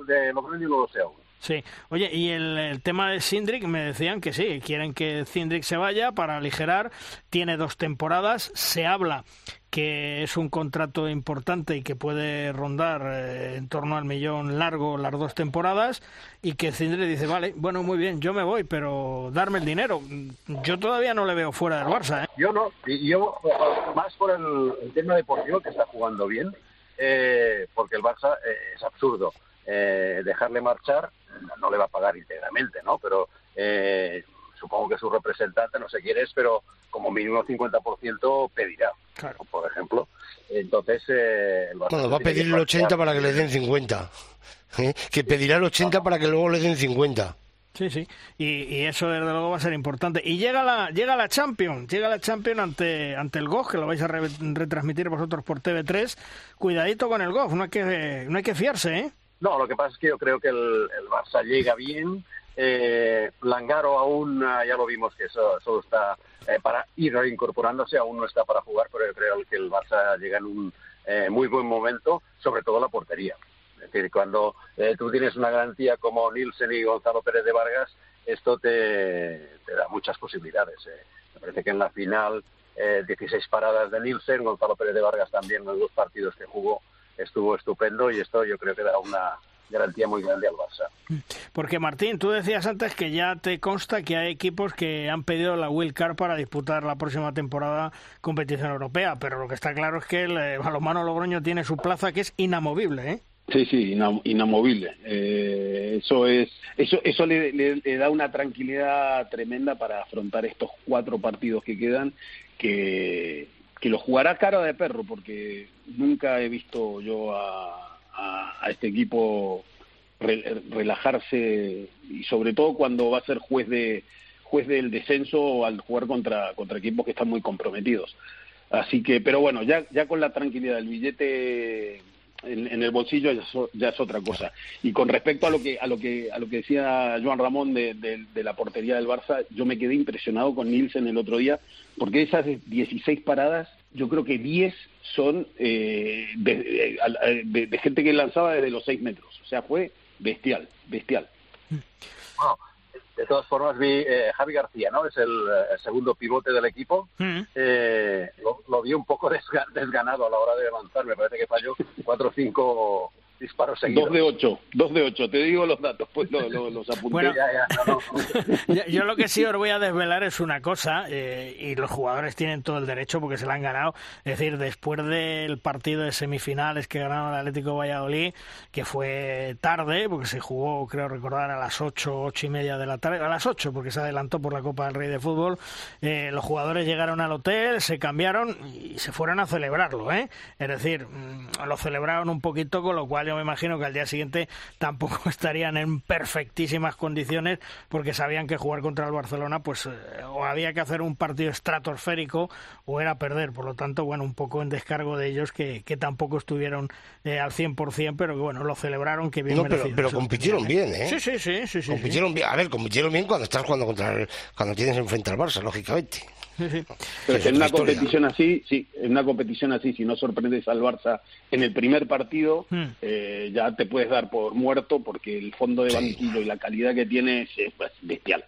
de Logroño no lo sé aún. Sí, oye, y el, tema de Sindrick me decían que sí, quieren que Sindrick se vaya para aligerar, tiene dos temporadas, se habla que es un contrato importante y que puede rondar eh, en torno al millón largo las dos temporadas y que Cindric dice, vale, bueno, muy bien, yo me voy, pero darme el dinero. Yo todavía no le veo fuera del Barça. ¿eh? Yo no, yo más por el, tema deportivo que está jugando bien, eh, porque el Barça es absurdo dejarle marchar no le va a pagar íntegramente, ¿no? Pero eh, supongo que su representante, no sé quién es, pero como mínimo 50% pedirá, claro. por ejemplo. Entonces, eh, bueno, va a pedir el 80 para que le den 50. ¿eh? Que pedirá el 80 para que luego le den 50. Sí, sí, y, eso desde luego va a ser importante. Y llega la llega la Champions, llega la Champions ante ante el GOG, que lo vais a retransmitir vosotros por TV3. Cuidadito con el GOG, no hay que no hay que fiarse, ¿eh? No, lo que pasa es que yo creo que el, Barça llega bien. Eh, Langaro aún, ah, ya lo vimos que eso, solo está eh, para ir incorporándose, aún no está para jugar, pero yo creo que el Barça llega en un eh, muy buen momento, sobre todo la portería. Es decir, cuando eh, tú tienes una garantía como Nielsen y Gonzalo Pérez de Vargas, esto te, da muchas posibilidades. Me parece que en la final, 16 paradas de Nielsen, Gonzalo Pérez de Vargas también los dos partidos que jugó, estuvo estupendo y esto yo creo que da una garantía muy grande al Barça. Porque Martín, tú decías antes que ya te consta que hay equipos que han pedido la Will Card para disputar la próxima temporada competición europea, pero lo que está claro es que el eh, balonmano Logroño tiene su plaza que es inamovible, ¿eh? Sí, sí, inamovible. Eh, eso es, eso, eso le, le, da una tranquilidad tremenda para afrontar estos cuatro partidos que quedan, que, que lo jugará cara de perro, porque nunca he visto yo a, a, este equipo relajarse y sobre todo cuando va a ser juez de juez del descenso al jugar contra contra equipos que están muy comprometidos. Así que, pero bueno, ya ya con la tranquilidad del billete en, el bolsillo ya es, otra cosa. Y con respecto a lo que a lo que a lo que decía Joan Ramón de, de, la portería del Barça, yo me quedé impresionado con Nielsen el otro día porque esas 16 paradas yo creo que 10 son eh, de, gente que lanzaba desde los 6 metros. O sea, fue bestial, bestial. de todas formas, vi eh, Javi García, ¿no? Es el, segundo pivote del equipo. Mm. Eh, lo, vi un poco [laughs] desganado a la hora de avanzar. Me parece que falló 4 o 5 disparos seguidos. Dos de ocho, dos de ocho. Te digo los datos, pues los apunté. [laughs] yo lo que sí os voy a desvelar es una cosa, eh, y los jugadores tienen todo el derecho porque se la han ganado. Es decir, después del partido de semifinales que ganaron el Atlético Valladolid, que fue tarde, porque se jugó, creo recordar, a las ocho, ocho y media de la tarde, a las ocho, porque se adelantó por la Copa del Rey de Fútbol, eh, los jugadores llegaron al hotel, se cambiaron y se fueron a celebrarlo. ¿eh? Es decir, mm, lo celebraron un poquito, con lo cual yo me imagino que al día siguiente tampoco [laughs] estarían en perfectísimas condiciones porque sabían que jugar contra el Barcelona pues eh, o había que hacer un partido estratosférico o era perder. Por lo tanto, bueno, un poco en descargo de ellos que, que tampoco estuvieron eh, al 100%, pero que bueno, lo celebraron que bien no, pero, pero compitieron bien, ¿eh? Sí, sí, sí. sí, compitieron bien. A ver, compitieron bien cuando estás jugando contra cuando tienes enfrente al Barça, lógicamente. Pero en una competición así, sí, en una competición así, si no sorprendes al Barça en el primer partido, hmm. eh, ya te puedes dar por muerto porque el fondo de banquillo y la calidad que tiene es pues, bestial.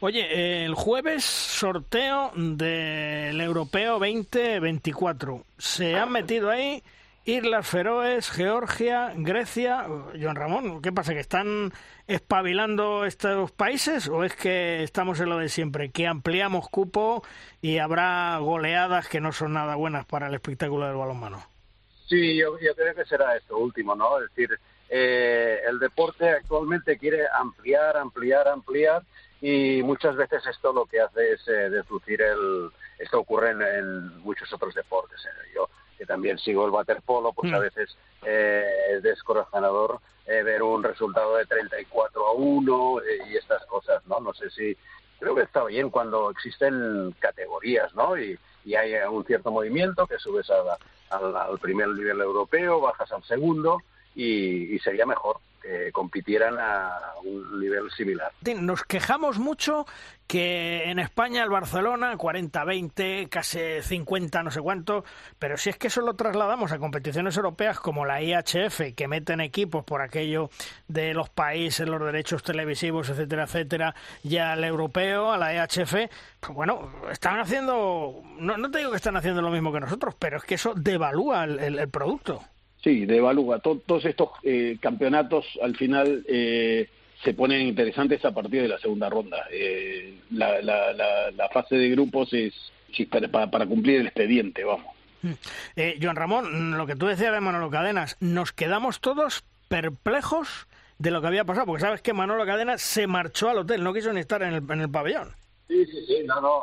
Oye, el jueves sorteo del Europeo 2024. Se han metido ahí Islas Feroes, Georgia, Grecia. Joan Ramón, ¿qué pasa? ¿Que están espabilando estos países o es que estamos en lo de siempre, que ampliamos cupo y habrá goleadas que no son nada buenas para el espectáculo del balonmano? Sí, yo, creo que será esto último, ¿no? Es decir, eh, el deporte actualmente quiere ampliar, ampliar, ampliar y muchas veces esto lo que hace es eh, deslucir el... Esto ocurre en, muchos otros deportes. ¿eh? Yo que también sigo el waterpolo, pues a mm. veces eh, es descorazonador eh, ver un resultado de 34 a 1 eh, y estas cosas, ¿no? No sé si... Creo que está bien cuando existen categorías, ¿no? Y, hay un cierto movimiento que subes al primer nivel europeo, bajas al segundo y sería mejor que compitieran a un nivel similar. Nos quejamos mucho que en España el Barcelona 40-20, casi 50, no sé cuánto, pero si es que eso lo trasladamos a competiciones europeas como la IHF, que meten equipos por aquello de los países, los derechos televisivos, etcétera, etcétera, y al europeo, a la IHF, pues bueno, están haciendo, no, te digo que están haciendo lo mismo que nosotros, pero es que eso devalúa el producto. Sí, devalúa. todos estos eh, campeonatos al final eh, se ponen interesantes a partir de la segunda ronda. Eh, la, la, la, fase de grupos es para, para, cumplir el expediente, vamos. Mm. Eh, Joan Ramón, lo que tú decías de Manolo Cadenas, nos quedamos todos perplejos de lo que había pasado, porque sabes que Manolo Cadenas se marchó al hotel, no quiso ni estar en el, en el pabellón. Sí, sí, sí, no, no.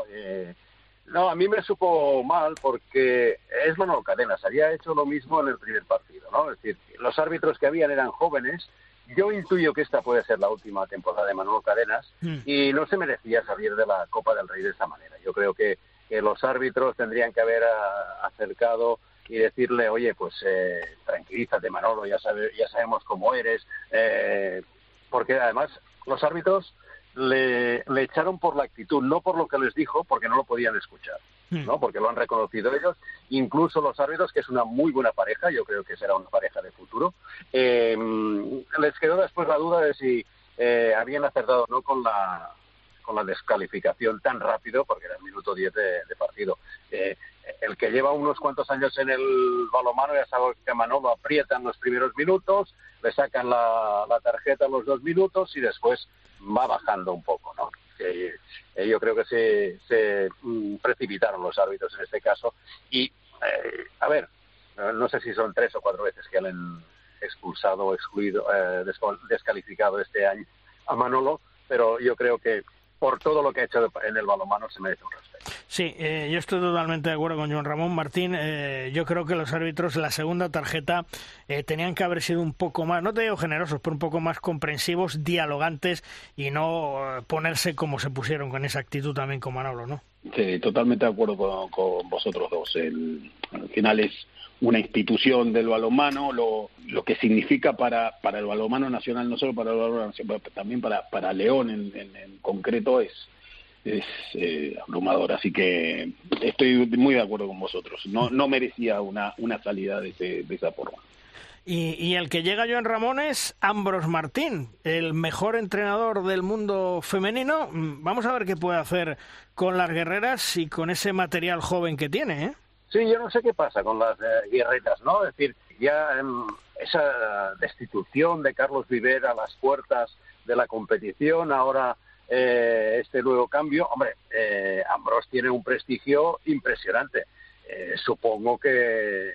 No, a mí me supo mal porque es Manolo Cadenas, había hecho lo mismo en el primer partido, ¿no? Es decir, los árbitros que habían eran jóvenes. Yo intuyo que esta puede ser la última temporada de Manolo Cadenas hmm. y no se merecía salir de la Copa del Rey de esta manera. Yo creo que, los árbitros tendrían que haber ah, acercado y decirle, oye, pues eh, tranquilízate Manolo, ya, ya sabemos cómo eres, eh, porque además los árbitros le, echaron por la actitud, no por lo que les dijo, porque no lo podían escuchar. ¿no? Hmm. porque lo han reconocido ellos, incluso los árbitros, que es una muy buena pareja, yo creo que será una pareja de futuro, eh, les quedó después la duda de si eh, habían acertado o no con la, con la descalificación tan rápido, porque era el minuto 10 de, partido. Eh, el que lleva unos cuantos años en el balomano ya sabe que Manolo aprieta en los primeros minutos, le sacan la, la tarjeta en los dos minutos y después va bajando un poco, ¿no? Eh, yo creo que se, se mm, precipitaron los árbitros en este caso y, eh, a ver, no sé si son tres o cuatro veces que han expulsado o excluido, eh, descalificado este año a Manolo, pero yo creo que por todo lo que ha hecho en el balonmano se merece un respeto. Sí, eh, yo estoy totalmente de acuerdo con Juan Ramón Martín. Eh, yo creo que los árbitros en la segunda tarjeta eh, tenían que haber sido un poco más, no te digo generosos, pero un poco más comprensivos, dialogantes y no ponerse como se pusieron con esa actitud también con Manolo, ¿no? Sí, totalmente de acuerdo con, vosotros dos. El, al final es una institución del balonmano, lo, lo que significa para, para el balonmano nacional, no solo para el balonmano nacional, también para, para León en, en, concreto, es, es eh, abrumador. Así que estoy muy de acuerdo con vosotros. No, no merecía una, una salida de, de esa forma. Y, y, el que llega Joan Ramón es Ambros Martín, el mejor entrenador del mundo femenino. Mm, vamos a ver qué puede hacer con las guerreras y con ese material joven que tiene. ¿eh? Sí, yo no sé qué pasa con las eh, guerreras, ¿no? Es decir, ya esa destitución de Carlos Viver a las puertas de la competición, ahora eh, este nuevo cambio, hombre, eh, Ambros tiene un prestigio impresionante. Eh, supongo que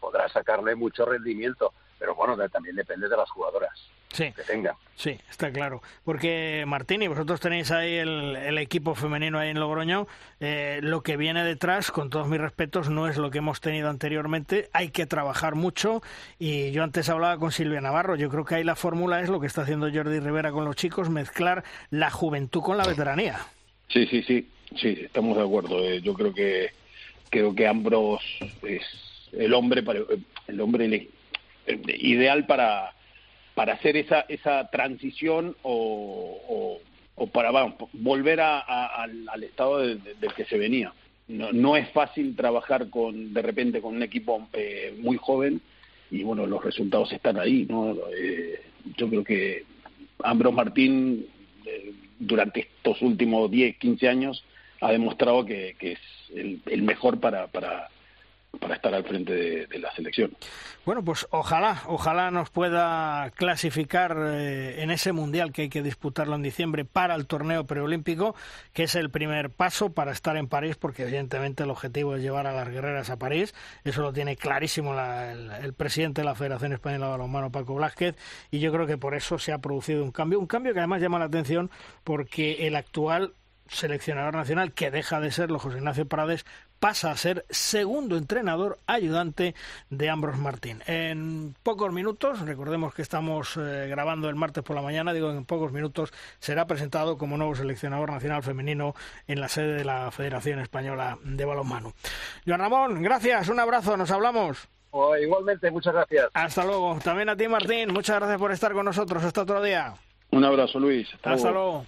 podrá sacarle mucho rendimiento, pero bueno, también depende de las jugadoras sí. que tengan. Sí, está claro. Porque Martín, y vosotros tenéis ahí el, equipo femenino ahí en Logroño, eh, lo que viene detrás, con todos mis respetos, no es lo que hemos tenido anteriormente. Hay que trabajar mucho y yo antes hablaba con Silvia Navarro. Yo creo que ahí la fórmula es lo que está haciendo Jordi Rivera con los chicos, mezclar la juventud con la veteranía. Sí, sí, sí, sí, estamos de acuerdo. Eh, yo creo que creo que Ambros es el hombre para, el hombre ideal para para hacer esa, esa transición o, o, para volver a, al, estado del que se venía. No, no, es fácil trabajar con de repente con un equipo eh, muy joven y bueno, los resultados están ahí. ¿no? Eh, yo creo que Ambros Martín eh, durante estos últimos 10, 15 años ha demostrado que, que es el, el mejor para, para, para estar al frente de, la selección. Bueno, pues ojalá, ojalá nos pueda clasificar eh, en ese mundial que hay que disputarlo en diciembre para el torneo preolímpico, que es el primer paso para estar en París, porque evidentemente el objetivo es llevar a las guerreras a París. Eso lo tiene clarísimo el, el, presidente de la Federación Española de Balonmano, Paco Blázquez, y yo creo que por eso se ha producido un cambio, un cambio que además llama la atención porque el actual seleccionador nacional, que deja de serlo José Ignacio Prades, pasa a ser segundo entrenador ayudante de Ambros Martín. En pocos minutos, recordemos que estamos eh, grabando el martes por la mañana, digo en pocos minutos será presentado como nuevo seleccionador nacional femenino en la sede de la Federación Española de Balonmano. Joan Ramón, gracias, un abrazo, nos hablamos. Oh, igualmente, muchas gracias. Hasta luego. También a ti, Martín, muchas gracias por estar con nosotros. Hasta otro día. Un abrazo, Luis. Hasta, luego.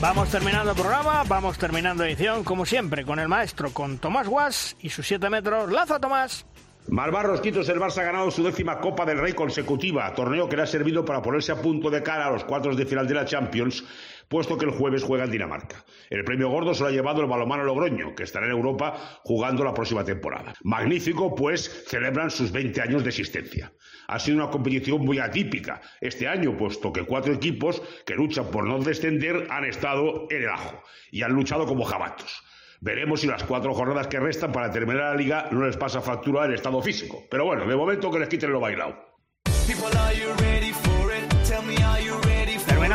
Vamos terminando programa, vamos terminando edición, como siempre, con el maestro, con Tomás Guas y sus 7 metros. ¡Laza, Tomás! Malvarros Quitos, el Barça ha ganado su décima Copa del Rey consecutiva, torneo que le ha servido para ponerse a punto de cara a los cuartos de final de la Champions, puesto que el jueves juega en Dinamarca. El premio gordo se lo ha llevado el balomano Logroño, que estará en Europa jugando la próxima temporada. Magnífico, pues celebran sus 20 años de existencia. Ha sido una competición muy atípica este año, puesto que cuatro equipos que luchan por no descender han estado en el ajo y han luchado como jabatos. Veremos si las cuatro jornadas que restan para terminar la liga no les pasa factura el estado físico. Pero bueno, de momento que les quiten lo bailado.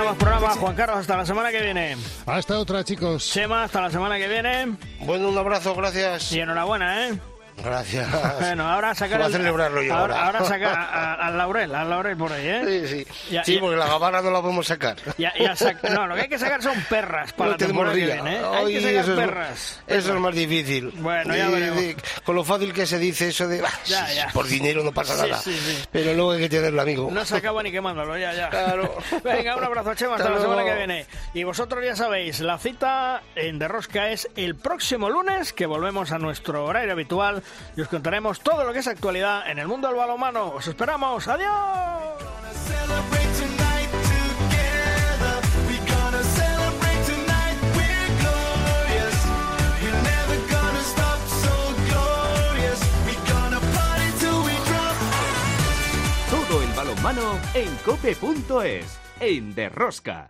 Terminamos programa, Juan Carlos, hasta la semana que viene. Hasta otra, chicos. Chema, hasta la semana que viene. Bueno, un abrazo, gracias. Y enhorabuena, ¿eh? Gracias. Bueno, ahora sacar a celebrarlo yo ahora. Ahora, sacar [laughs] al Laurel, al Laurel por ahí, ¿eh? Sí, sí. sí, porque la gabana no la podemos sacar. [laughs] no, lo que hay que sacar son perras para no la temporada que viene, ¿eh? Hay que sacar eso perras, es, Eso es más difícil. Bueno, ya veremos. con lo fácil que se dice eso de... Ya, ya. Por dinero no pasa nada. Sí, sí, Pero luego hay que tenerlo, amigo. No se acaba ni quemándolo, ya, ya. Claro. [laughs] Venga, un abrazo, Chema, hasta, hasta la semana que viene. Y vosotros ya sabéis, la cita en Derrosca es el próximo lunes, que volvemos a nuestro horario habitual y os contaremos todo lo que es actualidad en el mundo del balonmano. Os esperamos. ¡Adiós! Todo el balonmano en cope.es, en Derrosca.